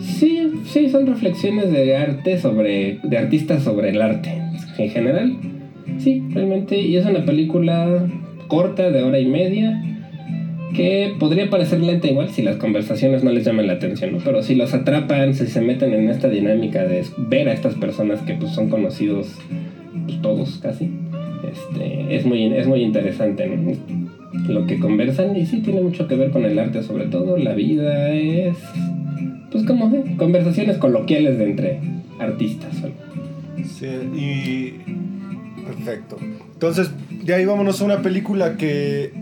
Sí, sí, son reflexiones de arte sobre. de artistas sobre el arte en general. Sí, realmente. Y es una película corta de hora y media. Que podría parecer lenta igual si las conversaciones no les llaman la atención, ¿no? Pero si los atrapan, si se meten en esta dinámica de ver a estas personas que pues son conocidos pues, todos casi. Este, es, muy, es muy interesante lo que conversan y sí tiene mucho que ver con el arte, sobre todo la vida es, pues como conversaciones coloquiales de entre artistas. Sí, y perfecto. Entonces, de ahí vámonos a una película que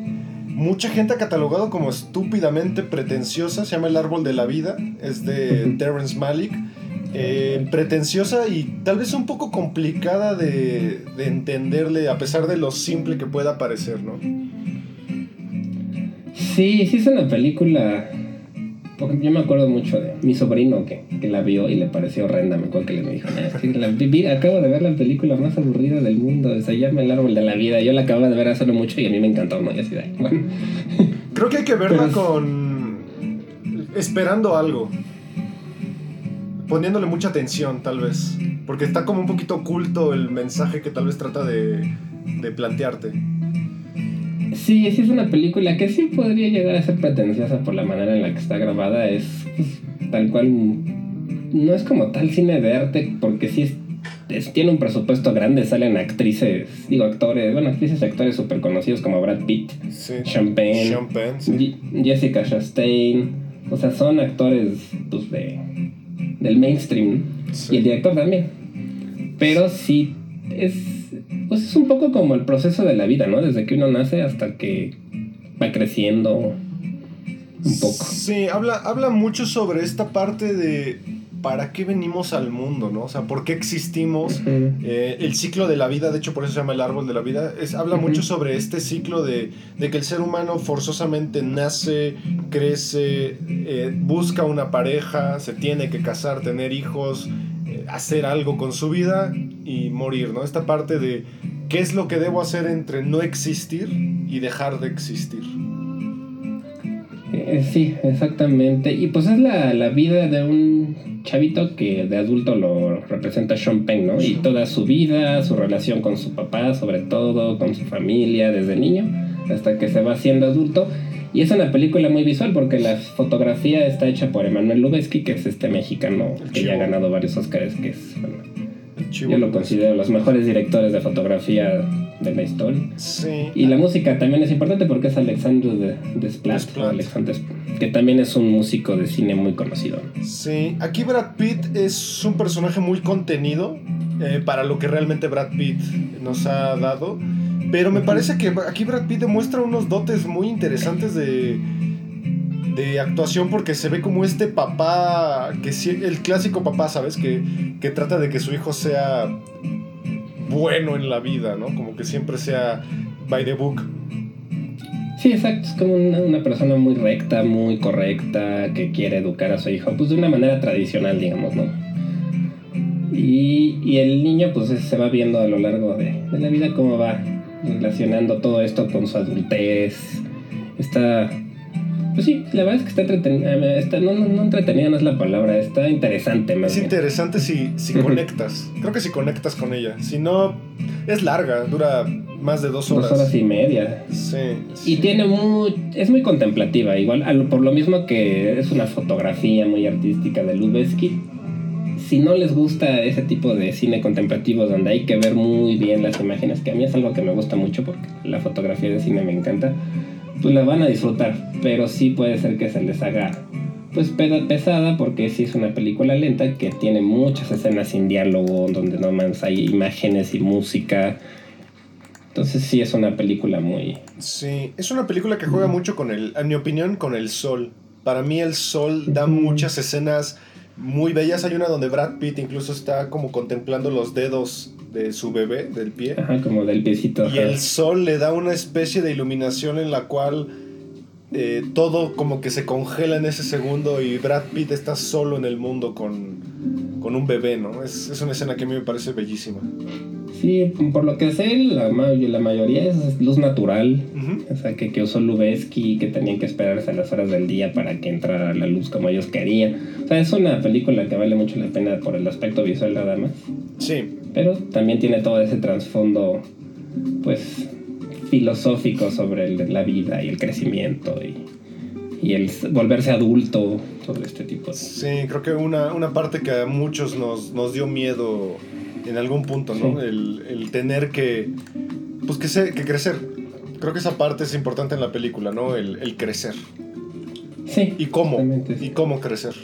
mucha gente ha catalogado como estúpidamente pretenciosa, se llama El Árbol de la Vida, es de (laughs) Terrence Malick. Eh, pretenciosa y tal vez un poco complicada de, de, entenderle a pesar de lo simple que pueda parecer, ¿no? Sí, sí es una película porque yo me acuerdo mucho de mi sobrino que, que la vio y le pareció horrenda. Me acuerdo que le dijo, la, acabo de ver la película más aburrida del mundo. Se llama El árbol de la vida. Yo la acabo de ver hace mucho y a mí me encantó. ¿no? Y así de, bueno. (laughs) Creo que hay que verla con... Esperando algo. Poniéndole mucha atención, tal vez. Porque está como un poquito oculto el mensaje que tal vez trata de, de plantearte. Sí, sí es una película que sí podría llegar a ser pretenciosa por la manera en la que está grabada. Es pues, tal cual. No es como tal cine de arte, porque sí es, tiene un presupuesto grande. Salen actrices, digo actores, bueno, actrices y actores súper conocidos como Brad Pitt, Champagne, Jessica Chastain. O sea, son actores pues, de, del mainstream. Y el director también. Pero sí es pues es un poco como el proceso de la vida, ¿no? Desde que uno nace hasta que va creciendo un poco. Sí, habla, habla mucho sobre esta parte de para qué venimos al mundo, ¿no? O sea, por qué existimos. Eh, el ciclo de la vida, de hecho por eso se llama el árbol de la vida, es, habla mucho sobre este ciclo de, que el ser humano forzosamente nace, crece, eh, busca una pareja, se tiene que casar, tener hijos, hacer algo con su vida y morir, ¿no? Esta parte de qué es lo que debo hacer entre no existir y dejar de existir. Eh, sí, exactamente. Y pues es la, la, vida de un chavito que de adulto lo representa Sean Penn, ¿no? Y toda su vida, su relación con su papá, sobre todo, con su familia desde niño, hasta que se va haciendo adulto. Y es una película muy visual porque la fotografía está hecha por Emanuel Lubezki, que es este mexicano que ya ha ganado varios Oscars, que es, yo lo considero los mejores directores de fotografía de la historia. Sí. Y la música también es importante porque es Alexandre Desplat, Desplat. que también es un músico de cine muy conocido. Sí, aquí Brad Pitt es un personaje muy contenido eh, para lo que realmente Brad Pitt nos ha dado. Pero me parece que aquí Brad Pitt demuestra unos dotes muy interesantes de, de actuación porque se ve como este papá, que el clásico papá, ¿sabes? Que, que trata de que su hijo sea bueno en la vida, ¿no? Como que siempre sea by the book. Sí, exacto. Es como una, persona muy recta, muy correcta, que quiere educar a su hijo, pues de una manera tradicional, digamos, ¿no? Y, y el niño, pues se va viendo a lo largo de, de la vida cómo va relacionando todo esto con su adultez. Está. Pues sí, la verdad es que está entretenida. Eh, no, no, entretenida no es la palabra, está interesante. es interesante si, si conectas. Creo que si conectas con ella. Si no, es larga, dura más de dos horas. Dos horas y media. Sí. Y tiene muy. Es muy contemplativa, igual, por lo mismo que es una fotografía muy artística de Lubeski si no les gusta ese tipo de cine contemplativo donde hay que ver muy bien las imágenes, que a mí es algo que me gusta mucho porque la fotografía de cine me encanta, pues la van a disfrutar, pero sí puede ser que se les haga pues pesada porque sí es una película lenta que tiene muchas escenas sin diálogo, donde no más hay imágenes y música. Entonces sí es una película muy... Sí, es una película que juega mucho con el, en mi opinión, con el sol. Para mí el sol da muchas escenas muy bellas. Hay una donde Brad Pitt incluso está como contemplando los dedos de su bebé, del pie. Ajá, como del piecito. Y el sol le da una especie de iluminación en la cual eh, todo como que se congela en ese segundo y Brad Pitt está solo en el mundo con, con un bebé, ¿no? Es, es una escena que a mí me parece bellísima. Sí, por lo que sé, la, la mayoría es luz natural. O sea, que, que usó Lubeski, que tenían que esperarse a las horas del día para que entrara la luz como ellos querían. O sea, es una película que vale mucho la pena por el aspecto visual nada más. Sí. Pero también tiene todo ese trasfondo, pues, filosófico sobre la vida y el crecimiento y, y el volverse adulto sobre este tipo de... Sí, creo que una, una parte que a muchos nos, nos dio miedo en algún punto, ¿no? El, el, tener que, pues que, sé, que crecer. Creo que esa parte es importante en la película, ¿no? El, el crecer. Sí. ¿Y cómo? ¿Y cómo crecer?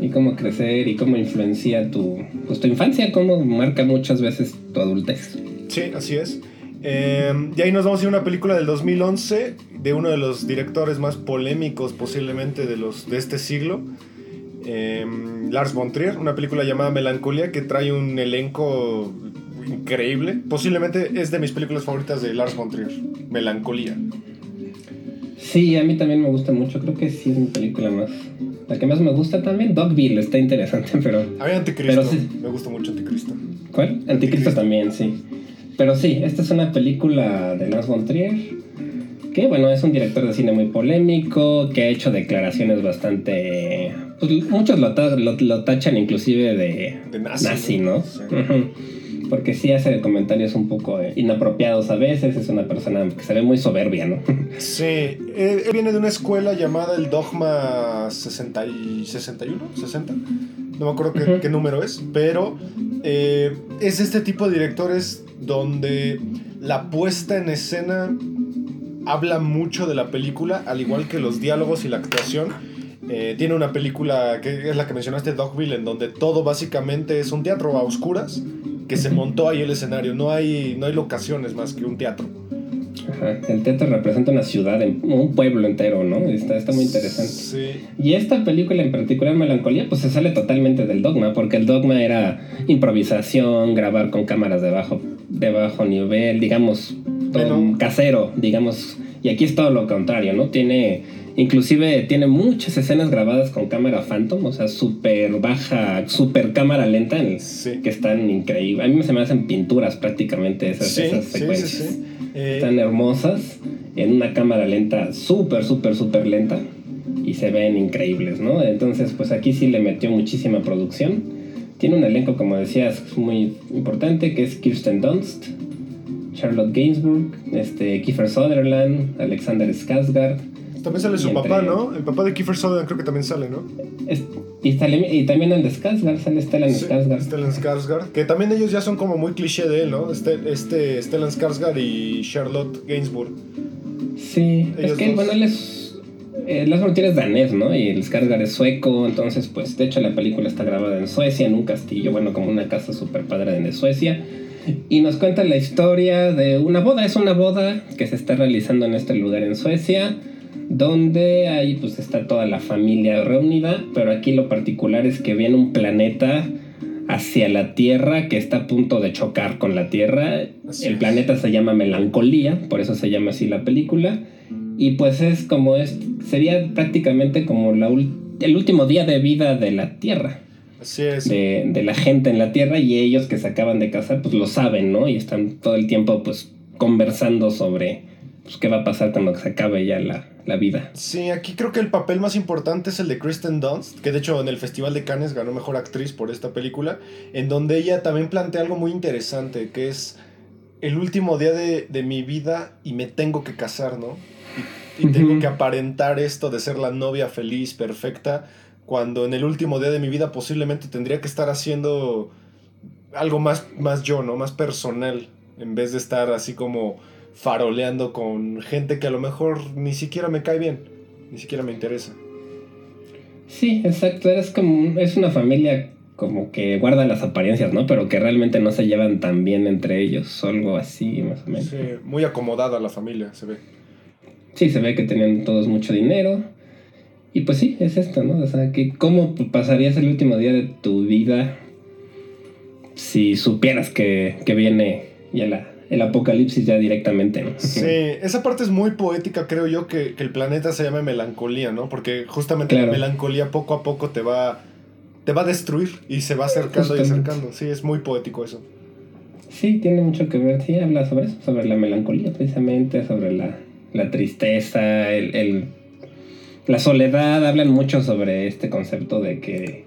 Y cómo crecer y cómo influencia tu, pues, tu infancia, cómo marca muchas veces tu adultez. Sí, así es. Eh, y ahí nos vamos a ir a una película del 2011 de uno de los directores más polémicos posiblemente de, los, de este siglo. Eh, Lars von Trier, una película llamada Melancolía que trae un elenco increíble. Posiblemente es de mis películas favoritas de Lars von Trier, Melancolía. Sí, a mí también me gusta mucho. Creo que sí es mi película más. La que más me gusta también, Dogville, está interesante, pero. A mí Anticristo, Pero sí. me gusta mucho Anticristo. ¿Cuál? Anticristo, Anticristo. también, sí. Pero sí, esta es una película de Lars von Trier. Que bueno, es un director de cine muy polémico, que ha hecho declaraciones bastante... Pues muchos lo, ta- lo- lo tachan inclusive de, De nazi, nazi, ¿no? Porque sí hace comentarios un poco eh, inapropiados a veces, es una persona que se ve muy soberbia, ¿no? (laughs) Sí, él, él viene de una escuela llamada el Dogma 60 y 61, 60. No me acuerdo qué, número es, pero eh, es este tipo de directores donde la puesta en escena habla mucho de la película, al igual que los diálogos y la actuación. Eh, tiene una película que es la que mencionaste, Dogville, en donde todo básicamente es un teatro a oscuras que se montó ahí el escenario. No hay, no hay locaciones más que un teatro. Ajá. El teatro representa una ciudad, un pueblo entero, ¿no? Está, está muy interesante. Sí. Y esta película en particular, Melancolía, pues se sale totalmente del dogma, porque el dogma era improvisación, grabar con cámaras de bajo, de bajo nivel, digamos, casero, digamos. Y aquí es todo lo contrario, ¿no? Tiene, inclusive tiene muchas escenas grabadas con cámara Phantom, o sea, súper baja, súper cámara lenta, en- Sí. que están increíbles. A mí se me hacen pinturas prácticamente esas, Sí, esas secuencias. sí. Eh, Están hermosas en una cámara lenta, súper, súper, súper lenta. Y se ven increíbles, ¿no? Entonces, pues aquí sí le metió muchísima producción. Tiene un elenco, como decías, muy importante, que es Kirsten Dunst, Charlotte Gainsbourg, este, Kiefer Sutherland, Alexander Skarsgård. También sale su entre- papá, ¿no? El papá de Kiefer Sutherland creo que también sale, ¿no? Es- y, sale- y también el de Skarsgård, sale Stellan Sí, Skarsgård. Stellan Skarsgård. Que también ellos ya son como muy cliché de él, ¿no? Este, este Stellan Skarsgård y Charlotte Gainsbourg. Sí, es que, dos. bueno, él es. Eh, Las es danés, ¿no? Y el Skarsgård es sueco, entonces, pues, de hecho, la película está grabada en Suecia, en un castillo, bueno, como una casa súper padre de Suecia. Y nos cuenta la historia de una boda, es una boda que se está realizando en este lugar en Suecia, donde ahí, pues, está toda la familia reunida, pero aquí lo particular es que viene un planeta hacia la Tierra que está a punto de chocar con la Tierra. Así el es. planeta se llama Melancolía, por eso se llama así la película. Y pues es como es, sería prácticamente como la el último día de vida de la Tierra, Así es. de, de la gente en la Tierra y ellos que se acaban de casar pues lo saben, ¿no? Y están todo el tiempo pues conversando sobre pues, qué va a pasar cuando se acabe ya la, la vida. Sí, aquí creo que el papel más importante es el de Kristen Dunst, que de hecho en el Festival de Cannes ganó Mejor Actriz por esta película, en donde ella también plantea algo muy interesante, que es el último día de, de mi vida y me tengo que casar, ¿no? Y, y tengo que aparentar esto de ser la novia feliz, perfecta, cuando en el último día de mi vida posiblemente tendría que estar haciendo algo más, más yo, ¿no? Más personal, en vez de estar así como faroleando con gente que a lo mejor ni siquiera me cae bien, ni siquiera me interesa. Sí, exacto, es como es una familia como que guarda las apariencias, ¿no? Pero que realmente no se llevan tan bien entre ellos, algo así más o menos. Sí, muy acomodada la familia, se ve. Sí, se ve que tenían todos mucho dinero. Y pues sí, es esto, ¿no? O sea, que ¿cómo pasarías el último día de tu vida si supieras que, que viene ya la, el apocalipsis ya directamente, ¿no? Sí, esa parte es muy poética, creo yo, que, que el planeta se llame melancolía, ¿no? Porque justamente Claro. la melancolía poco a poco te va, te va a destruir y se va acercando y acercando. Sí, es muy poético eso. Sí, tiene mucho que ver, sí, habla sobre eso, sobre la melancolía precisamente, sobre la, la tristeza, el, el- la soledad, hablan mucho sobre este concepto de que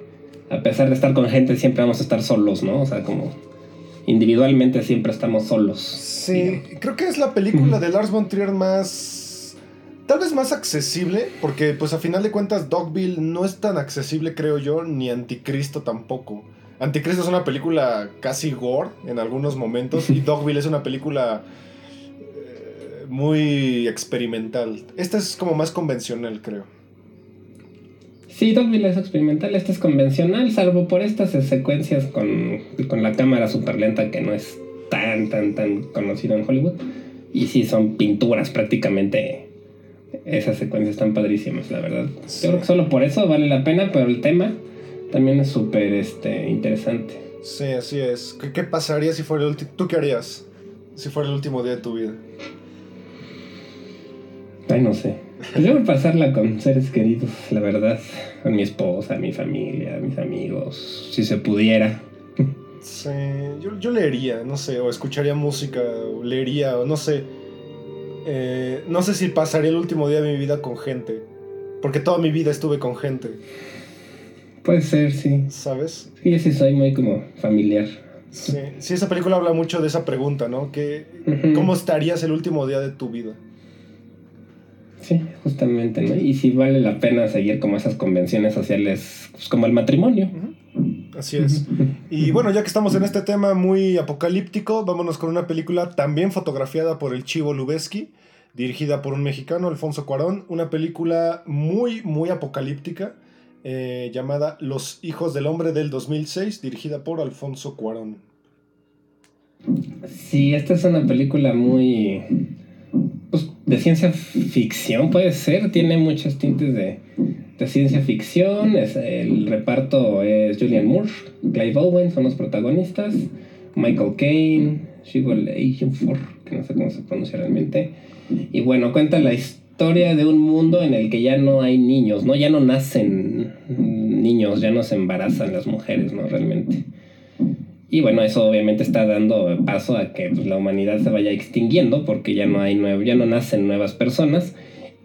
a pesar de estar con gente siempre vamos a estar solos, ¿no? O sea, como individualmente siempre estamos solos. Sí, creo que es la película de Lars von Trier más... Tal vez más accesible, porque pues a final de cuentas Dogville no es tan accesible, creo yo, ni Anticristo tampoco. Anticristo es una película casi gore en algunos momentos y (laughs) Dogville es una película muy experimental. Esta es como más convencional, creo. Sí, Dogville es experimental, esta es convencional, salvo por estas secuencias con, con la cámara súper lenta que no es tan, tan, tan conocido en Hollywood. Y sí, son pinturas prácticamente. Esas secuencias están padrísimas, la verdad. Yo creo que solo por eso vale la pena, pero el tema también es súper este, interesante. Sí, así es. ¿Qué, pasaría si fuera el último? ¿Tú qué harías si fuera el último día de tu vida? Ay, no sé. Pues yo voy a pasarla con seres queridos, la verdad. Con mi esposa, mi familia, mis amigos, si se pudiera. Sí, yo, yo leería, no sé, o escucharía música, o leería, o no sé. Eh, no sé si pasaría el último día de mi vida con gente. Porque toda mi vida estuve con gente. Puede ser, sí. ¿Sabes? Sí, sí, soy muy como familiar. Sí, sí esa película habla mucho de esa pregunta, ¿no? Que, ¿Cómo estarías el último día de tu vida? Sí, justamente, ¿no? Y si vale la pena seguir como esas convenciones sociales, pues como el matrimonio. Así es. Y bueno, ya que estamos en este tema muy apocalíptico, vámonos con una película también fotografiada por el Chivo Lubeski, dirigida por un mexicano, Alfonso Cuarón, una película muy, muy apocalíptica eh, llamada Los Hijos del Hombre del 2006, dirigida por Alfonso Cuarón. Sí, esta es una película muy pues, de ciencia ficción, puede ser, tiene muchos tintes de, ciencia ficción, es, el reparto es Julian Moore, Clive Owen son los protagonistas, Michael Caine, Shigol Ejiofor, que no sé cómo se pronuncia realmente, y bueno, cuenta la historia de un mundo en el que ya no hay niños, ¿no? Ya no nacen niños, ya no se embarazan las mujeres, ¿no? Realmente. Y bueno, eso obviamente está dando paso a que pues, la humanidad se vaya extinguiendo porque ya no hay nuevo, ya no nacen nuevas personas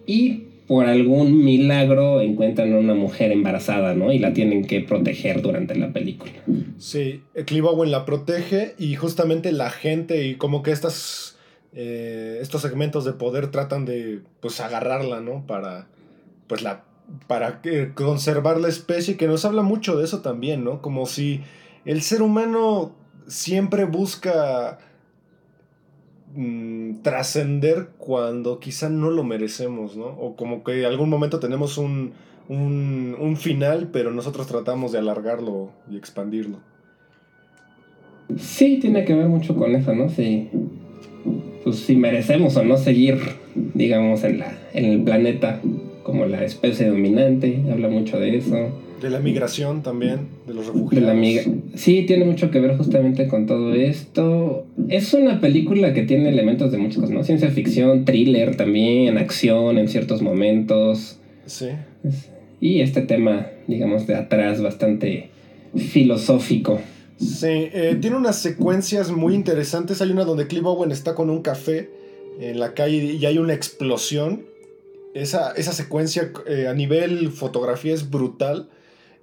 y por algún milagro encuentran a una mujer embarazada, ¿no? Y la tienen que proteger durante la película. Sí, Clive Owen la protege y justamente la gente y como que estas eh, estos segmentos de poder tratan de pues agarrarla, ¿no? Para pues la para conservar la especie, que nos habla mucho de eso también, ¿no? Como si el ser humano siempre busca mm, trascender cuando quizá no lo merecemos, ¿no? O como que en algún momento tenemos un, un, un final, pero nosotros tratamos de alargarlo y expandirlo. Sí, tiene que ver mucho con eso, ¿no? Sí pues si merecemos o no seguir, digamos, en, la, en el planeta como la especie dominante, habla mucho de eso. De la migración también, de los refugiados. De la sí, tiene mucho que ver justamente con todo esto. Es una película que tiene elementos de muchas cosas, ¿no? Ciencia ficción, thriller también, acción en ciertos momentos. Sí. Y este tema, digamos, de atrás, bastante filosófico. Sí, eh, tiene unas secuencias muy interesantes. Hay una donde Clive Owen está con un café en la calle y hay una explosión. Esa, esa secuencia eh, a nivel fotografía es brutal.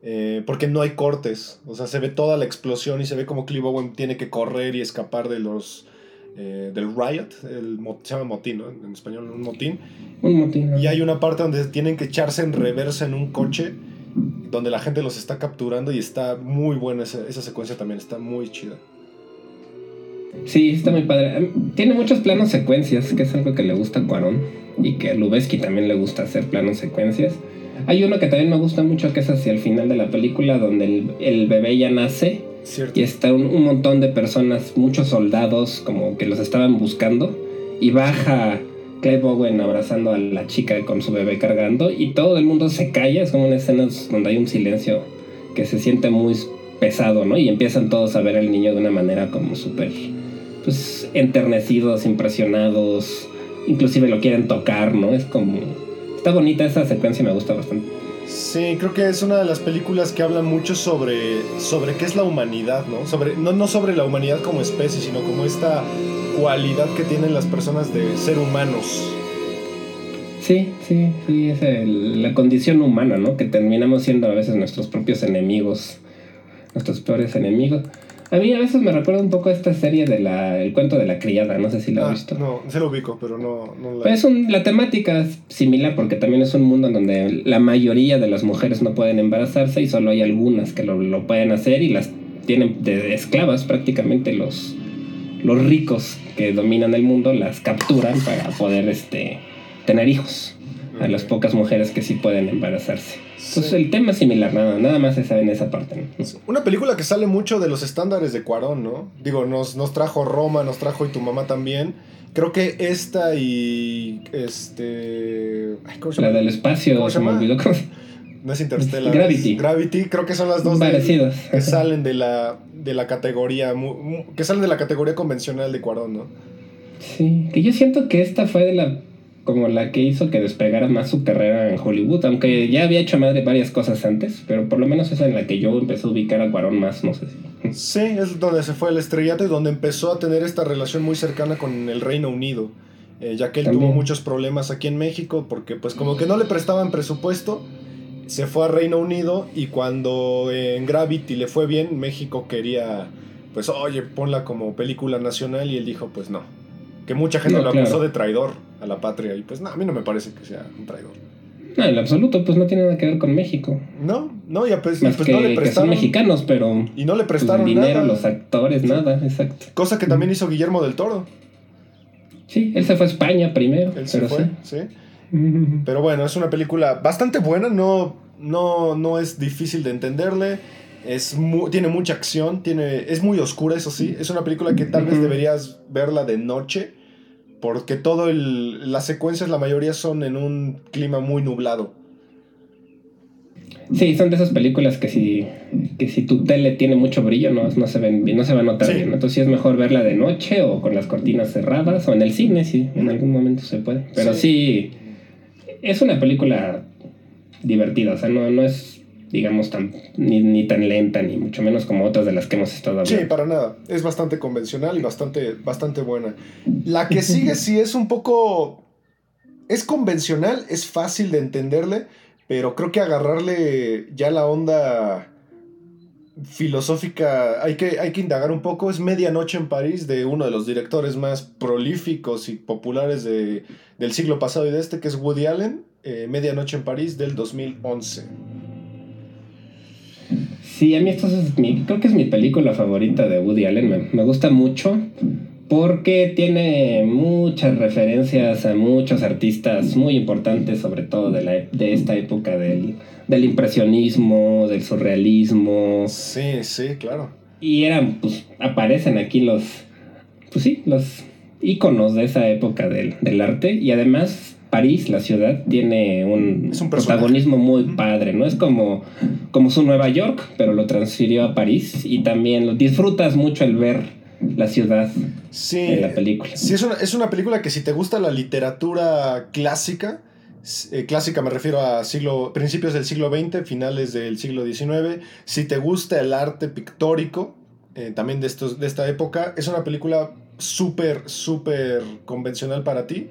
Eh, porque no hay cortes. O sea, se ve toda la explosión y se ve como Clive Owen tiene que correr y escapar de los. del riot. El, se llama motín, ¿no? En español, un motín. Un motín. Y hay una parte donde tienen que echarse en reversa en un coche donde la gente los está capturando y está muy buena esa, esa secuencia también, está muy chida. Sí, está muy padre. Tiene muchos planos secuencias, que es algo que le gusta a Cuarón y que a Lubeski también le gusta hacer planos secuencias. Hay uno que también me gusta mucho, que es hacia el final de la película, donde el, el bebé ya nace y está un, un, montón de personas, muchos soldados, como que los estaban buscando, y baja Clive Owen abrazando a la chica con su bebé cargando y todo el mundo se calla, es como una escena donde hay un silencio que se siente muy pesado, ¿no? Y empiezan todos a ver al niño de una manera como súper, pues, enternecidos, impresionados, inclusive lo quieren tocar, ¿no? Es como... Está bonita esa secuencia, me gusta bastante. Sí, creo que es una de las películas que habla mucho sobre, sobre qué es la humanidad, ¿no? Sobre, no, no sobre la humanidad como especie, sino como esta cualidad que tienen las personas de ser humanos. Sí, sí, sí, es la condición humana, ¿no? Que terminamos siendo a veces nuestros propios enemigos, nuestros peores enemigos. A mí a veces me recuerda un poco a esta serie de la El cuento de la criada, no sé si la has ah, visto. No, se lo ubico, pero no, no la... es la temática es similar porque también es un mundo en donde la mayoría de las mujeres no pueden embarazarse y solo hay algunas que lo, lo pueden hacer y las tienen de esclavas prácticamente los, los ricos que dominan el mundo las capturan para poder este, tener hijos. A las pocas mujeres que sí pueden embarazarse. Entonces el tema es similar, nada, nada más se sabe en esa parte. Una película que sale mucho de los estándares de Cuarón, ¿no? Digo, nos, nos trajo Roma, nos trajo y tu mamá también. Creo que esta y. Este. La del espacio, se, me olvidó No es Interstellar. Gravity. Gravity, creo que son las dos que salen de la, de la categoría. Que salen de la categoría convencional de Cuarón, ¿no? Sí, que yo siento que esta fue de la como la que hizo que despegara más su carrera en Hollywood, aunque ya había hecho madre varias cosas antes, pero por lo menos es en la que yo empecé a ubicar a Cuarón más, no sé si. Sí, es donde se fue el estrellato y donde empezó a tener esta relación muy cercana con el Reino Unido, eh, ya que él tuvo muchos problemas aquí en México, porque pues como que no le prestaban presupuesto, se fue a Reino Unido y cuando en Gravity le fue bien, México quería, pues oye, ponla como película nacional y él dijo, pues no, que mucha gente lo acusó de traidor a la patria. Y pues no, a mí no me parece que sea un traidor. No, en absoluto, pues no tiene nada que ver con México. No, no, ya pues, pues no le prestaron. Que son mexicanos, pero. Y no le prestaron pues, dinero, los actores, nada, exacto. Cosa que también hizo Guillermo del Toro. Sí, él se fue a España primero. Él se fue, sí. (laughs) Pero bueno, es una película bastante buena, no, no, no es difícil de entenderle. Es tiene mucha acción, tiene, es muy oscura, eso sí. Es una película que tal vez deberías verla de noche porque todo el, las secuencias, la mayoría son en un clima muy nublado. Sí, son de esas películas que si, que si tu tele tiene mucho brillo no, no, se, ven, no se va a notar bien. Entonces sí es mejor verla de noche o con las cortinas cerradas o en el cine, si en algún momento se puede. Pero sí, es una película divertida, o sea, no, no es digamos, tan, ni, tan lenta, ni mucho menos como otras de las que hemos estado hablando. Sí, para nada. Es bastante convencional y bastante, bastante buena. La que sigue sí es un poco... Es convencional, es fácil de entenderle, pero creo que agarrarle ya la onda filosófica hay que, hay que indagar un poco. Es Medianoche en París de uno de los directores más prolíficos y populares de, del siglo pasado y de este, que es Woody Allen. Eh, Medianoche en París del 2011. Sí, a mí esto es mi, creo que es mi película favorita de Woody Allen. Me, gusta mucho porque tiene muchas referencias a muchos artistas muy importantes, sobre todo de, la, de esta época del, del impresionismo, del surrealismo. Sí, sí, claro. Y eran, pues, aparecen aquí los, pues sí, los íconos de esa época del, del arte y además París, la ciudad, tiene un, protagonismo muy padre, ¿no? Es como, como su Nueva York, pero lo transfirió a París y también lo disfrutas mucho el ver la ciudad en la película. Sí, es una, es una película que si te gusta la literatura clásica, eh, clásica me refiero a siglo, principios del siglo XX, finales del siglo XIX, si te gusta el arte pictórico, eh, también de, estos, de esta época, es una película súper, súper convencional para ti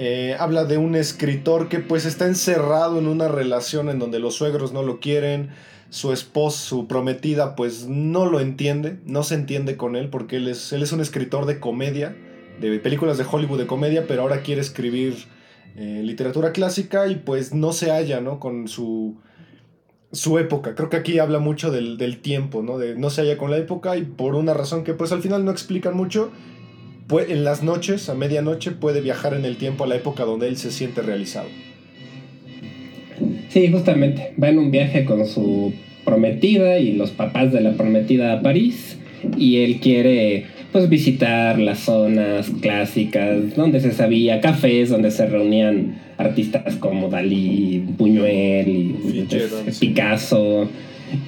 eh, habla de un escritor que pues está encerrado en una relación en donde los suegros no lo quieren, su esposa, su prometida pues no lo entiende, no se entiende con él porque él es, él es un escritor de comedia, de películas de Hollywood de comedia, pero ahora quiere escribir eh, literatura clásica y pues no se halla, ¿no? Con su, su época. Creo que aquí habla mucho del, del tiempo, ¿no? De no se halla con la época y por una razón que pues al final no explican mucho en las noches, a medianoche, puede viajar en el tiempo a la época donde él se siente realizado. Sí, justamente. Va en un viaje con su prometida y los papás de la prometida a París y él quiere pues visitar las zonas clásicas donde se sabía cafés donde se reunían artistas como Dalí, Buñuel y pues, Picasso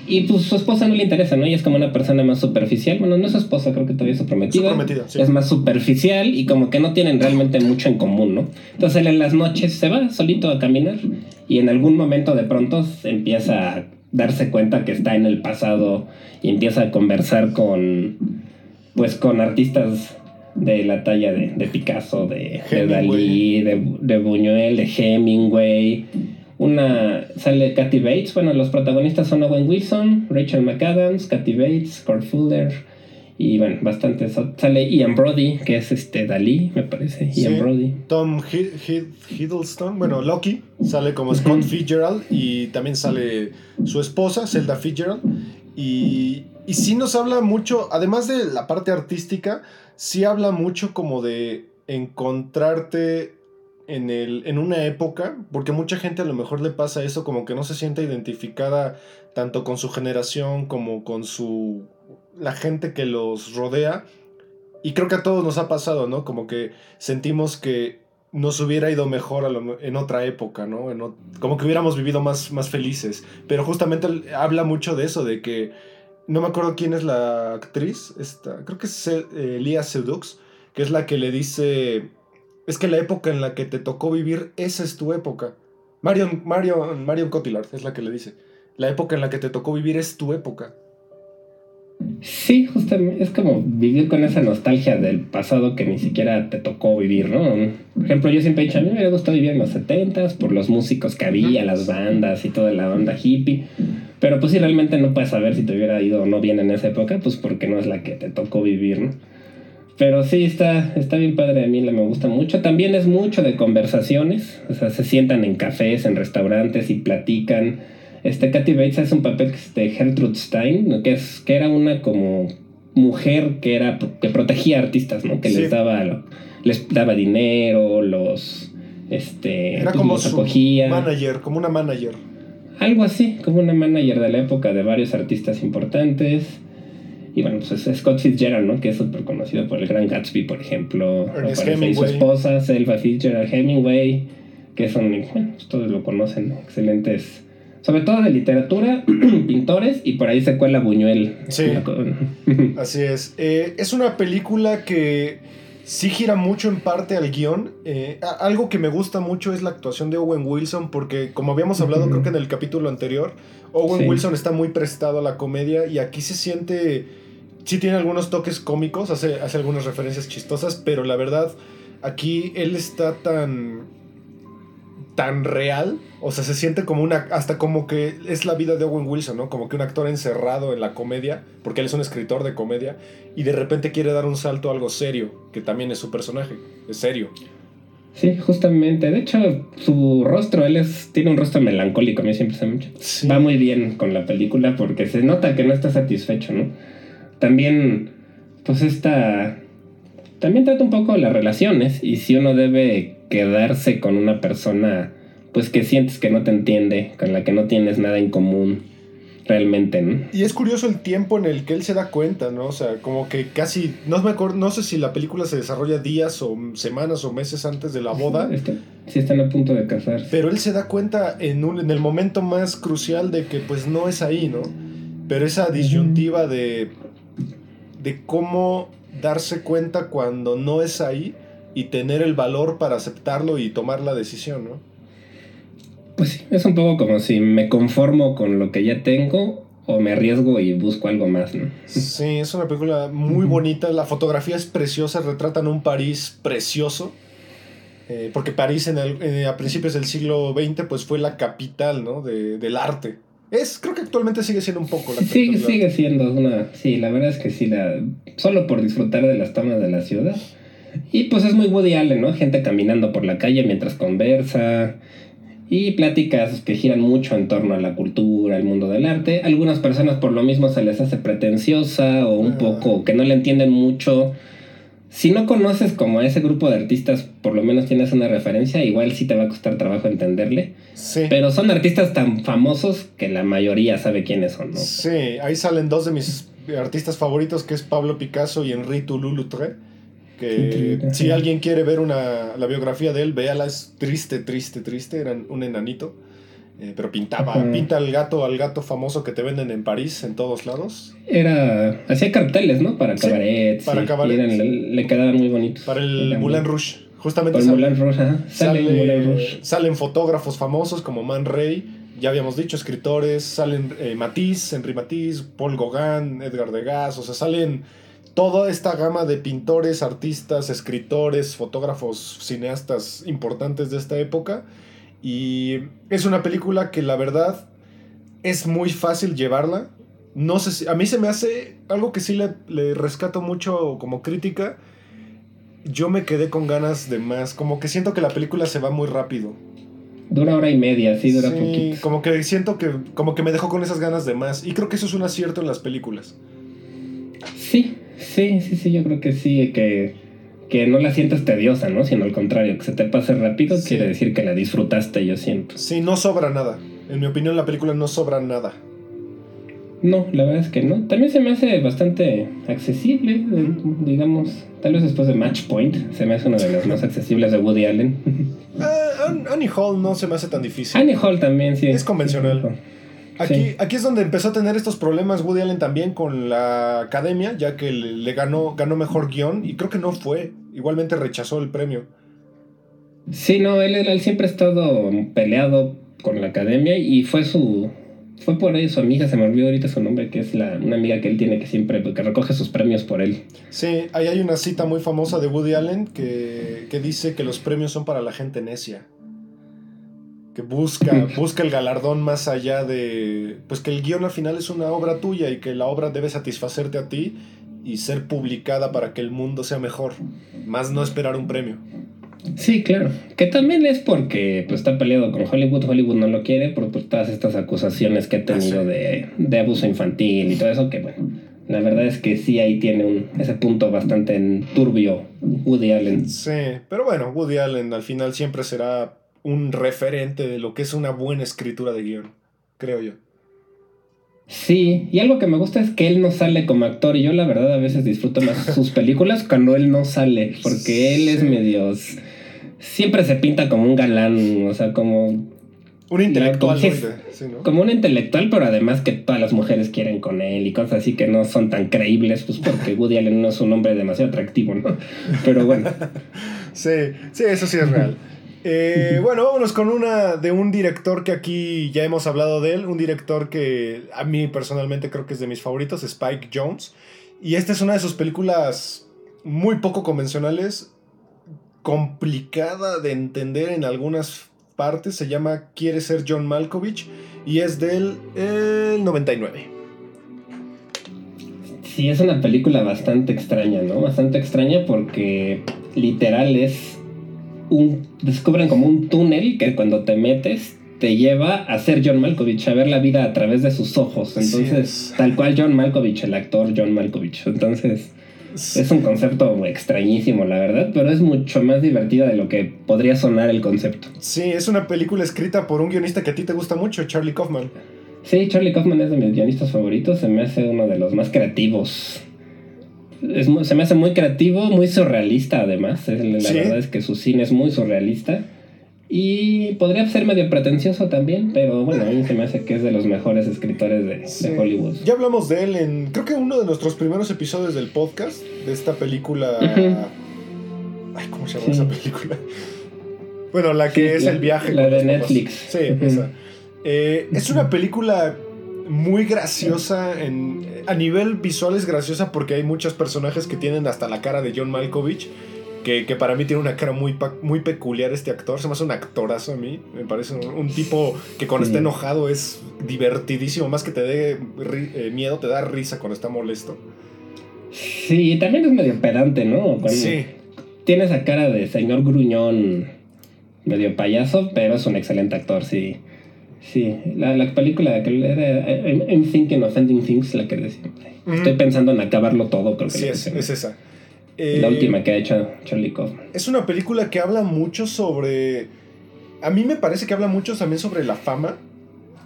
y pues su esposa no le interesa, ¿no? Ella es como una persona más superficial. Bueno, no es su esposa, creo que todavía es su prometida. Es más superficial y como que no tienen realmente mucho en común, ¿no? Entonces él en las noches se va solito a caminar y en algún momento de pronto empieza a darse cuenta que está en el pasado y empieza a conversar con, pues, con artistas de la talla de, Picasso, de, de Dalí, de, de Buñuel, de Hemingway una sale Kathy Bates. Bueno, los protagonistas son Owen Wilson, Rachel McAdams, Kathy Bates, Kurt Fuller y bueno, bastante. Sale Ian Brody, que es este Dalí, me parece. Ian Brody. Tom Hiddleston, bueno, Loki, sale como Scott Fitzgerald y también sale su esposa, Zelda Fitzgerald. Y y sí nos habla mucho, además de la parte artística, sí habla mucho como de encontrarte en, el, en una época, porque mucha gente a lo mejor le pasa eso, como que no se siente identificada tanto con su generación como con su la gente que los rodea. Y creo que a todos nos ha pasado, ¿no? Como que sentimos que nos hubiera ido mejor en otra época, ¿no? como que hubiéramos vivido más, más felices. Pero justamente habla mucho de eso, de que no me acuerdo quién es la actriz, esta, creo que es eh, Lia Sedux, que es la que le dice, es que la época en la que te tocó vivir, esa es tu época. Marion, Marion, Marion Cotillard es la que le dice, la época en la que te tocó vivir es tu época. Sí, justamente es como vivir con esa nostalgia del pasado que ni siquiera te tocó vivir, ¿no? Por ejemplo, yo siempre he dicho, a mí me hubiera gustado vivir en los 70s por los músicos que había, las bandas y toda la banda hippie. Pero pues si realmente no puedes saber si te hubiera ido o no bien en esa época, pues porque no es la que te tocó vivir, ¿no? Pero sí, está, está bien padre, a mí me gusta mucho. También es mucho de conversaciones, o sea, se sientan en cafés, en restaurantes y platican. Este Kathy Bates es un papel de Gertrude Stein, que, es, que era una como mujer que, era, que protegía artistas, ¿no? Que les, daba, les daba dinero, los... Este, era pues, como su manager, como una manager algo así, como una manager de la época de varios artistas importantes. Y bueno, pues es Scott Fitzgerald, ¿no? Que es súper conocido por el Gran Gatsby, por ejemplo. Y su esposa, Selva Fitzgerald Hemingway, que son, bueno, pues todos lo conocen, ¿no? Excelentes. Sobre todo de literatura, (clears throat) pintores, y por ahí se cuela Buñuel. Sí. (laughs) así es. Eh, es una película que sí gira mucho en parte al guion. Eh, algo que me gusta mucho es la actuación de Owen Wilson, porque como habíamos hablado creo que en el capítulo anterior, Owen Wilson está muy prestado a la comedia y aquí se siente, sí tiene algunos toques cómicos, hace, hace algunas referencias chistosas, pero la verdad, aquí él está tan tan real, o sea, se siente como una, hasta como que es la vida de Owen Wilson, ¿no? Como que un actor encerrado en la comedia, porque él es un escritor de comedia, y de repente quiere dar un salto a algo serio, que también es su personaje, es serio. Sí, justamente. De hecho, su rostro, él es, tiene un rostro melancólico, a mí siempre se me Va muy bien con la película porque se nota que no está satisfecho, ¿no? También, pues esta... También trata un poco las relaciones y si uno debe quedarse con una persona pues que sientes que no te entiende, con la que no tienes nada en común realmente, ¿no? Y es curioso el tiempo en el que él se da cuenta, ¿no? O sea, como que casi, no me acuerdo, no sé si la película se desarrolla días o semanas o meses antes de la boda. Sí, están a punto de casarse. Pero él se da cuenta en, un, en el momento más crucial de que pues no es ahí, ¿no? Pero esa disyuntiva de, de cómo darse cuenta cuando no es ahí y tener el valor para aceptarlo y tomar la decisión, ¿no? Pues sí, es un poco como si me conformo con lo que ya tengo o me arriesgo y busco algo más, ¿no? Sí, es una película muy bonita, la fotografía es preciosa, retratan un París precioso. Eh, porque París en el, a principios del siglo XX pues fue la capital ¿no? de, del arte. Es, creo que actualmente sigue siendo un poco la Sí, sigue siendo una. Sí, la verdad es que sí, la, solo por disfrutar de las tomas de la ciudad y pues es muy Woody Allen, ¿no? Gente caminando por la calle mientras conversa. Y pláticas que giran mucho en torno a la cultura, el mundo del arte. Algunas personas por lo mismo se les hace pretenciosa o un ah. poco que no le entienden mucho. Si no conoces como a ese grupo de artistas, por lo menos tienes una referencia, igual sí te va a costar trabajo entenderle. Sí. Pero son artistas tan famosos que la mayoría sabe quiénes son, ¿no? Sí, ahí salen dos de mis artistas favoritos, que es Pablo Picasso y Henri Toulouse-Lautrec que si alguien quiere ver una, la biografía de él, véala, es triste, triste, triste, era un enanito. Eh, pero pintaba, pinta al gato, al gato famoso que te venden en París, en todos lados. Era, hacía carteles, ¿no? Para cabaret. para cabaret. le, quedaban muy bonitos. Para el Moulin Rouge. Justamente Para Moulin Rouge, sale, salen fotógrafos famosos como Man Ray, ya habíamos dicho, escritores, salen eh, Matisse, Henri Matisse, Paul Gauguin, Edgar Degas, o sea, salen toda esta gama de pintores, artistas, escritores, fotógrafos, cineastas importantes de esta época. Y es una película que la verdad es muy fácil llevarla. No sé si, a mí se me hace algo que sí le, le rescato mucho como crítica. Yo me quedé con ganas de más, como que siento que la película se va muy rápido. Dura hora y media, sí, dura sí, Como que siento que como que me dejó con esas ganas de más y creo que eso es un acierto en las películas Sí, sí, sí, yo creo que sí, que, que no la sientes tediosa, ¿no? Sino al contrario, que se te pase rápido Sí. quiere decir que la disfrutaste, yo siento. Sí, no sobra nada. En mi opinión, la película no sobra nada. No, la verdad es que no. También se me hace bastante accesible, eh, digamos. Tal vez después de Match Point, se me hace una de las más accesibles de Woody Allen. (laughs) An- Annie Hall no se me hace tan difícil. Annie Hall también, sí. Es convencional. Aquí, Sí. aquí es donde empezó a tener estos problemas Woody Allen también con la academia, ya que le, le ganó, ganó mejor guion y creo que no fue. Igualmente rechazó el premio. Sí, no, él, él siempre ha estado peleado con la academia y fue su. Fue por ahí su amiga, se me olvidó ahorita su nombre, que es la, una amiga que él tiene que siempre, que recoge sus premios por él. Sí, ahí hay una cita muy famosa de Woody Allen que, que dice que los premios son para la gente necia. Que busca, busca el galardón más allá de. Pues que el guion al final es una obra tuya y que la obra debe satisfacerte a ti y ser publicada para que el mundo sea mejor. Más no esperar un premio. Sí, claro. Que también es porque pues, está peleado con Hollywood. Hollywood no lo quiere por, por todas estas acusaciones que ha tenido Ah, sí. de, de abuso infantil y todo eso. Que bueno, la verdad es que sí ahí tiene un, ese punto bastante en turbio Woody Allen. Sí, pero bueno, Woody Allen al final siempre será un referente de lo que es una buena escritura de guion, creo yo. Sí, y algo que me gusta es que él no sale como actor y yo la verdad a veces disfruto más sus (laughs) películas cuando él no sale, porque él es medio... Siempre se pinta como un galán, o sea, como, Un intelectual, sí, ¿no? como un intelectual, pero además que todas las mujeres quieren con él y cosas así que no son tan creíbles, pues porque Woody Allen no es un hombre demasiado atractivo, ¿no? Pero bueno, (laughs) Sí, sí, eso sí es real. Eh, bueno, vámonos con una de un director que aquí ya hemos hablado de él, un director que a mí personalmente creo que es de mis favoritos, Spike Jones. Y esta es una de sus películas muy poco convencionales, complicada de entender en algunas partes, se llama Quiere ser John Malkovich y es del el 99. sí es una película bastante extraña, ¿no? Bastante extraña porque literal es un... descubren como un túnel que cuando te metes te lleva a ser John Malkovich, a ver la vida a través de sus ojos. Entonces, es. tal cual John Malkovich, el actor John Malkovich. Entonces, es un concepto extrañísimo, la verdad, pero es mucho más divertida de lo que podría sonar el concepto. Sí, es una película escrita por un guionista que a ti te gusta mucho, Charlie Kaufman. Sí, Charlie Kaufman es de mis guionistas favoritos, se me hace uno de los más creativos. Es se me hace muy creativo, muy surrealista además. La Sí. verdad es que su cine es muy surrealista. Y podría ser medio pretencioso también, pero bueno, a mí se me hace que es de los mejores escritores de, de. Hollywood. Ya hablamos de él en, creo que uno de nuestros primeros episodios del podcast, de esta película... Ay, ¿cómo se llama Sí. esa película? Bueno, la que Sí, es la- el viaje. la con de papás. Netflix. Sí, esa. Eh, es una película muy graciosa, en, a nivel visual es graciosa porque hay muchos personajes que tienen hasta la cara de John Malkovich. Que, que para mí tiene una cara muy, muy peculiar este actor. Se me hace un actorazo a mí. Me parece un, un tipo que cuando Sí. está enojado es divertidísimo. Más que te dé eh, miedo, te da risa cuando está molesto. Sí, también es medio pedante, ¿no? Cuando Sí. Tiene esa cara de señor gruñón, medio payaso, pero es un excelente actor, sí. Sí, la, la película que era I'm, I'm Thinking of Ending Things, la que decía. Estoy pensando en acabarlo todo, creo que Sí, es, es esa. La Eh, última que ha hecho Charlie Kaufman. Es una película que habla mucho sobre. A mí me parece que habla mucho también sobre la fama.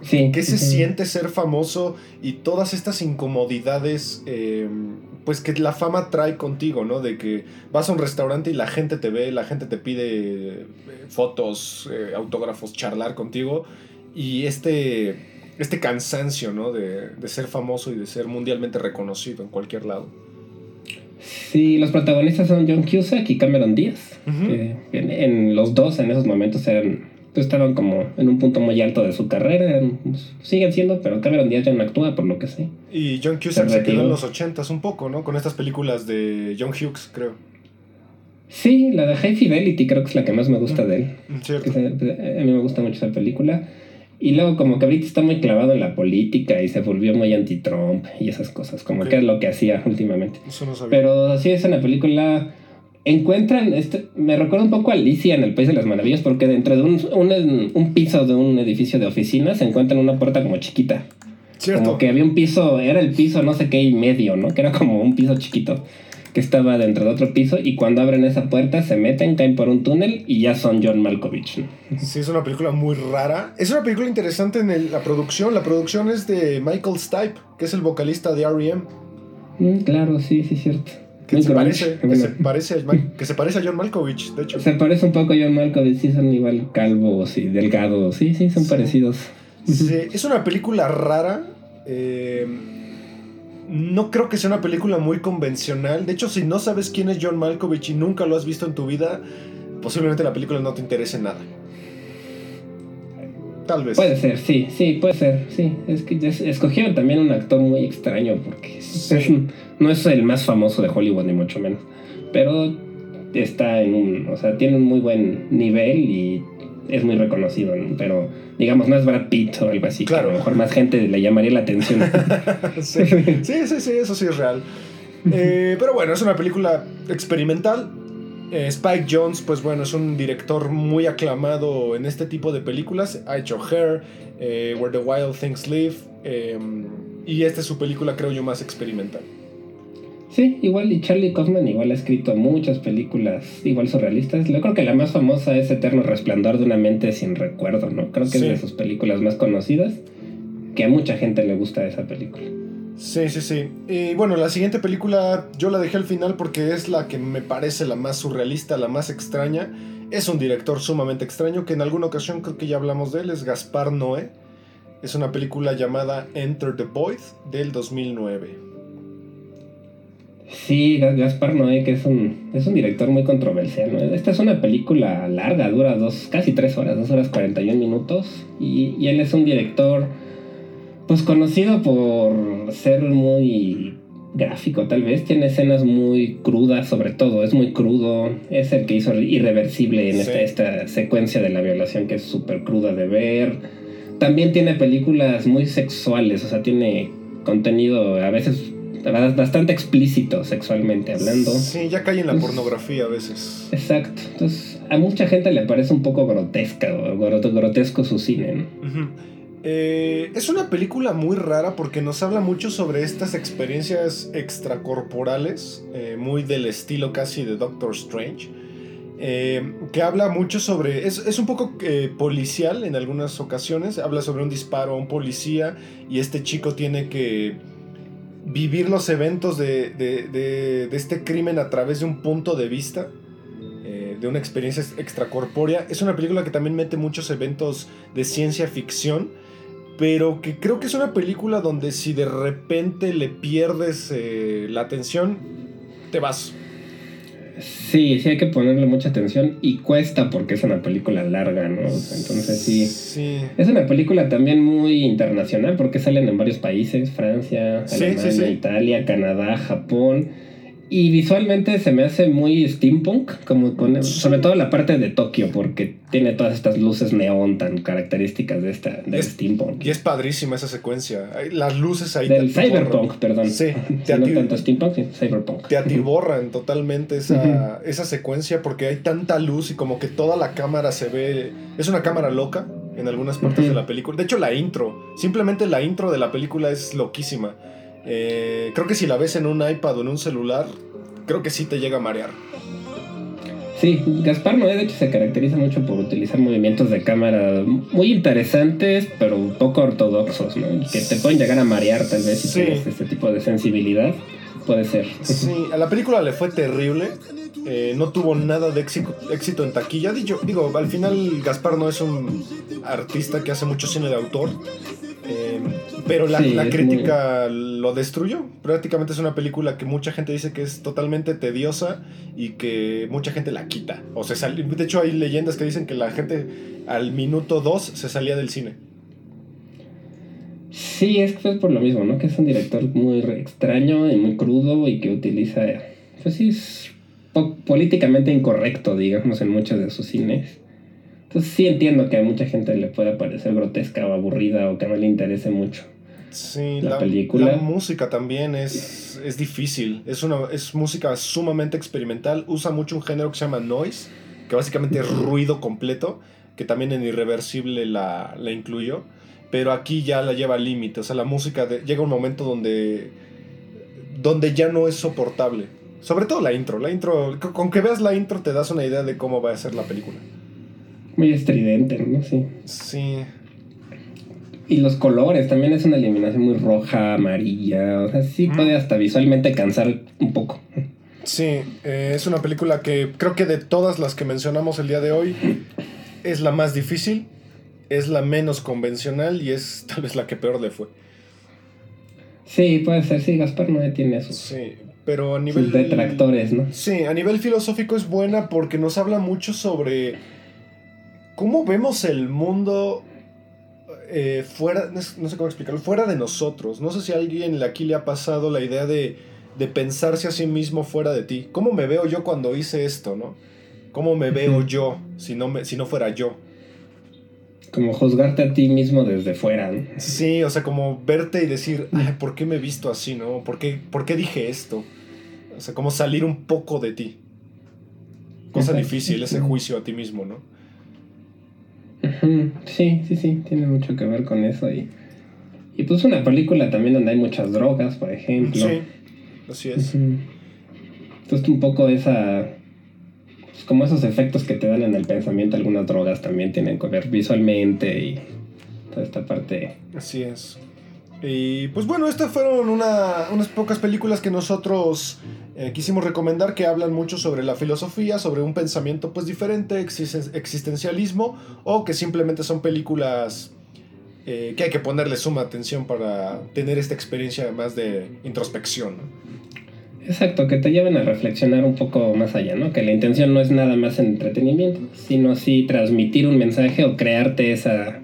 Sí. ¿Qué se siente ser famoso y todas estas incomodidades, eh, pues que la fama trae contigo, ¿no? De que vas a un restaurante y la gente te ve, la gente te pide eh, fotos, eh, autógrafos, charlar contigo y este, este cansancio, ¿no? De, de ser famoso y de ser mundialmente reconocido en cualquier lado. Sí, los protagonistas son John Cusack y Cameron Díaz. Que en, en los dos en esos momentos eran pues, estaban como en un punto muy alto de su carrera. eran- pues, siguen siendo, pero Cameron Díaz ya no actúa, por lo que sé. Y John Cusack Se se quedó en los ochentas un poco, ¿no? Con estas películas de John Hughes, creo. Sí, la de High Fidelity creo que es la que más me gusta de él. Mm, Cierto. se- a mí me gusta mucho esa película. Y luego como que ahorita está muy clavado en la política y se volvió muy anti-Trump y esas cosas, como que es lo que hacía últimamente. Eso no sabía. Pero sí es una película... Encuentran, este, me recuerda un poco a Alicia en el País de las Maravillas porque dentro de un, un, un piso de un edificio de oficinas se encuentran una puerta como chiquita. Cierto. Como que había un piso, era el piso no sé qué y medio, ¿no? Que era como un piso chiquito que estaba dentro de otro piso y cuando abren esa puerta se meten, caen por un túnel y ya son John Malkovich. Sí, es una película muy rara. Es una película interesante en el- la producción. La producción es de Michael Stipe, que es el vocalista de R.E.M. Mm, claro, sí, sí, cierto. Que, se parece, que, se parece a, que se parece a John Malkovich, de hecho. Se parece un poco a John Malkovich, sí, son igual calvos y delgados, sí, sí, son Sí. parecidos. Sí, es una película rara. eh, no creo que sea una película muy convencional. De hecho, si no sabes quién es John Malkovich y nunca lo has visto en tu vida, posiblemente la película no te interese nada. Tal vez. Puede ser, sí, sí, puede ser, sí. Es que es- escogieron también un actor muy extraño porque Sí. no es el más famoso de Hollywood, ni mucho menos. Pero está en un, o sea, tiene un muy buen nivel y es muy reconocido, ¿no? Pero digamos, no es Brad Pitt o algo así, Claro. que a lo mejor más gente le llamaría la atención. (laughs) sí, sí, sí, sí, eso sí es real. Eh, pero bueno, es una película experimental. Eh, Spike Jones, pues bueno, es un director muy aclamado en este tipo de películas. Ha hecho Hair, eh, Where the Wild Things Live. y esta es su película, creo yo, más experimental. Sí, igual y Charlie Kaufman igual ha escrito muchas películas igual surrealistas. Yo creo que la más famosa es Eterno Resplandor de una mente sin recuerdo, ¿no? Creo que Sí. es de sus películas más conocidas, que a mucha gente le gusta esa película. Sí, sí, sí. Y bueno, la siguiente película yo la dejé al final porque es la que me parece la más surrealista, la más extraña. Es un director sumamente extraño que en alguna ocasión creo que ya hablamos de él, es Gaspar Noé. Es una película llamada Enter the Void del 2009. Sí, Ga- Gaspar Noé, que es un, es un director muy controversial. ¿no? Esta es una película larga, dura dos, casi tres horas, dos horas 41 minutos. Y, y él es un director, pues conocido por ser muy gráfico, tal vez. Tiene escenas muy crudas, sobre todo. Es muy crudo. Es el que hizo Irreversible en Sí. esta, esta secuencia de la violación, que es súper cruda de ver. También tiene películas muy sexuales, o sea, tiene contenido a veces bastante explícito sexualmente hablando. Sí, ya cae en la Pues- pornografía a veces. Exacto. Entonces, a mucha gente le parece un poco grotesca o gro- grotesco su cine. ¿no? Eh, es una película muy rara porque nos habla mucho sobre estas experiencias extracorporales, eh, muy del estilo casi de Doctor Strange, eh, que habla mucho sobre, es, es un poco eh, policial en algunas ocasiones, habla sobre un disparo a un policía y este chico tiene que vivir los eventos de, de- de- este crimen a través de un punto de vista. eh, de una experiencia extracorpórea. Es una película que también mete muchos eventos de ciencia ficción, pero que creo que es una película donde si de repente le pierdes eh, la atención, te vas. Sí, sí hay que ponerle mucha atención y cuesta porque es una película larga, ¿no? Entonces sí. Sí. Es una película también muy internacional porque salen en varios países, Francia, Alemania, sí, sí. Italia, Canadá, Japón. Y visualmente se me hace muy steampunk, como con, sobre todo la parte de Tokio, porque tiene todas estas luces neón tan características de esta Es- steampunk. Y es padrísima esa secuencia. Las luces ahí Del cyberpunk, perdón. Sí, Sí, (laughs) te, no tanto steampunk, sino cyberpunk. te atiborran totalmente esa, esa secuencia porque hay tanta luz y como que toda la cámara se ve... Es una cámara loca en algunas partes de la película. De hecho, la intro, simplemente la intro de la película es loquísima. Eh, creo que si la ves en un iPad o en un celular, creo que sí te llega a marear. Sí, Gaspar Noé de hecho se caracteriza mucho por utilizar movimientos de cámara muy interesantes, pero un poco ortodoxos, ¿no? Que te pueden llegar a marear tal vez si Sí. tienes este tipo de sensibilidad. Puede ser. Sí, a la película le fue terrible. eh, no tuvo nada de éxito, éxito en taquilla. Digo, digo, al final Gaspar no es un artista que hace mucho cine de autor. Eh, pero la, Sí, la crítica lo destruyó. Prácticamente es una película que mucha gente dice que es totalmente tediosa y que mucha gente la quita. O se sal- de hecho, hay leyendas que dicen que la gente al minuto 2 se salía del cine. Sí, es que es por lo mismo, ¿no? Que es un director muy extraño y muy crudo y que utiliza, pues sí, es po- políticamente incorrecto, digamos, en muchos de sus cines. Entonces sí entiendo que a mucha gente le pueda parecer grotesca o aburrida o que no le interese mucho. Sí, La la, película. la música también es, es difícil. Es, una, es música sumamente experimental. Usa mucho un género que se llama noise, que básicamente es ruido completo, que también en Irreversible la, la incluyó. pero aquí ya la lleva al límite. O sea, la música llega un momento donde, donde ya no es soportable. Sobre todo la intro. La intro, con que veas la intro te das una idea de cómo va a ser la película. Muy estridente, ¿no? Sí. Sí. Y los colores, también es una iluminación muy roja, amarilla. O sea, sí puede hasta visualmente cansar un poco. Sí, eh, es una película que creo que de todas las que mencionamos el día de hoy es la más difícil, es la menos convencional y es tal vez la que peor le fue. Sí, puede ser, sí, Gaspar no tiene eso. Sí, pero a nivel... detractores, ¿no? Sí, a nivel filosófico es buena porque nos habla mucho sobre cómo vemos el mundo eh, fuera, no sé cómo explicarlo, fuera de nosotros. No sé si a alguien aquí le ha pasado la idea de, de pensarse a sí mismo fuera de ti. ¿Cómo me veo yo cuando hice esto, no? ¿Cómo me veo yo si no, me, si no fuera yo? Como juzgarte a ti mismo desde fuera, ¿no? Sí, o sea, como verte y decir, Ay, ¿por qué me he visto así, no? ¿Por qué, ¿Por qué dije esto? O sea, como salir un poco de ti. Cosa difícil, ese juicio a ti mismo, ¿no? Sí, sí, sí, tiene mucho que ver con eso. Y, y pues una película también donde hay muchas drogas, por ejemplo. Sí, así es. Entonces un poco esa... Pues como esos efectos que te dan en el pensamiento, algunas drogas también tienen que ver visualmente y toda esta parte. Así es. Y pues bueno, estas fueron unas pocas películas que nosotros eh, quisimos recomendar que hablan mucho sobre la filosofía, sobre un pensamiento pues diferente, existencialismo, o que simplemente son películas eh, que hay que ponerle suma atención para tener esta experiencia más de introspección. Exacto, que te lleven a reflexionar un poco más allá, ¿no? Que la intención no es nada más entretenimiento, sino sí transmitir un mensaje o crearte esa,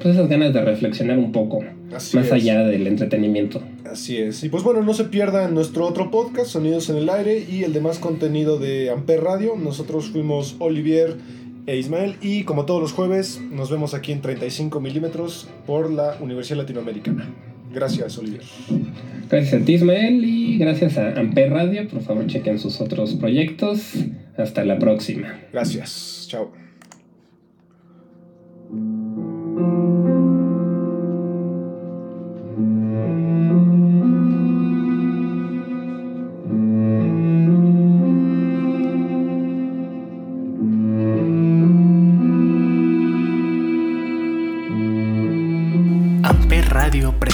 pues esas ganas de reflexionar un poco más allá del entretenimiento. Así es. Y pues bueno, no se pierdan nuestro otro podcast, Sonidos en el Aire, y el demás contenido de Amper Radio. Nosotros fuimos Olivier e Ismael, y como todos los jueves, nos vemos aquí en 35 milímetros por la Universidad Latinoamericana. Gracias, Olivier. Gracias a ti, Ismael, y gracias a Amper Radio. Por favor, chequen sus otros proyectos. Hasta la próxima. Gracias. Chao.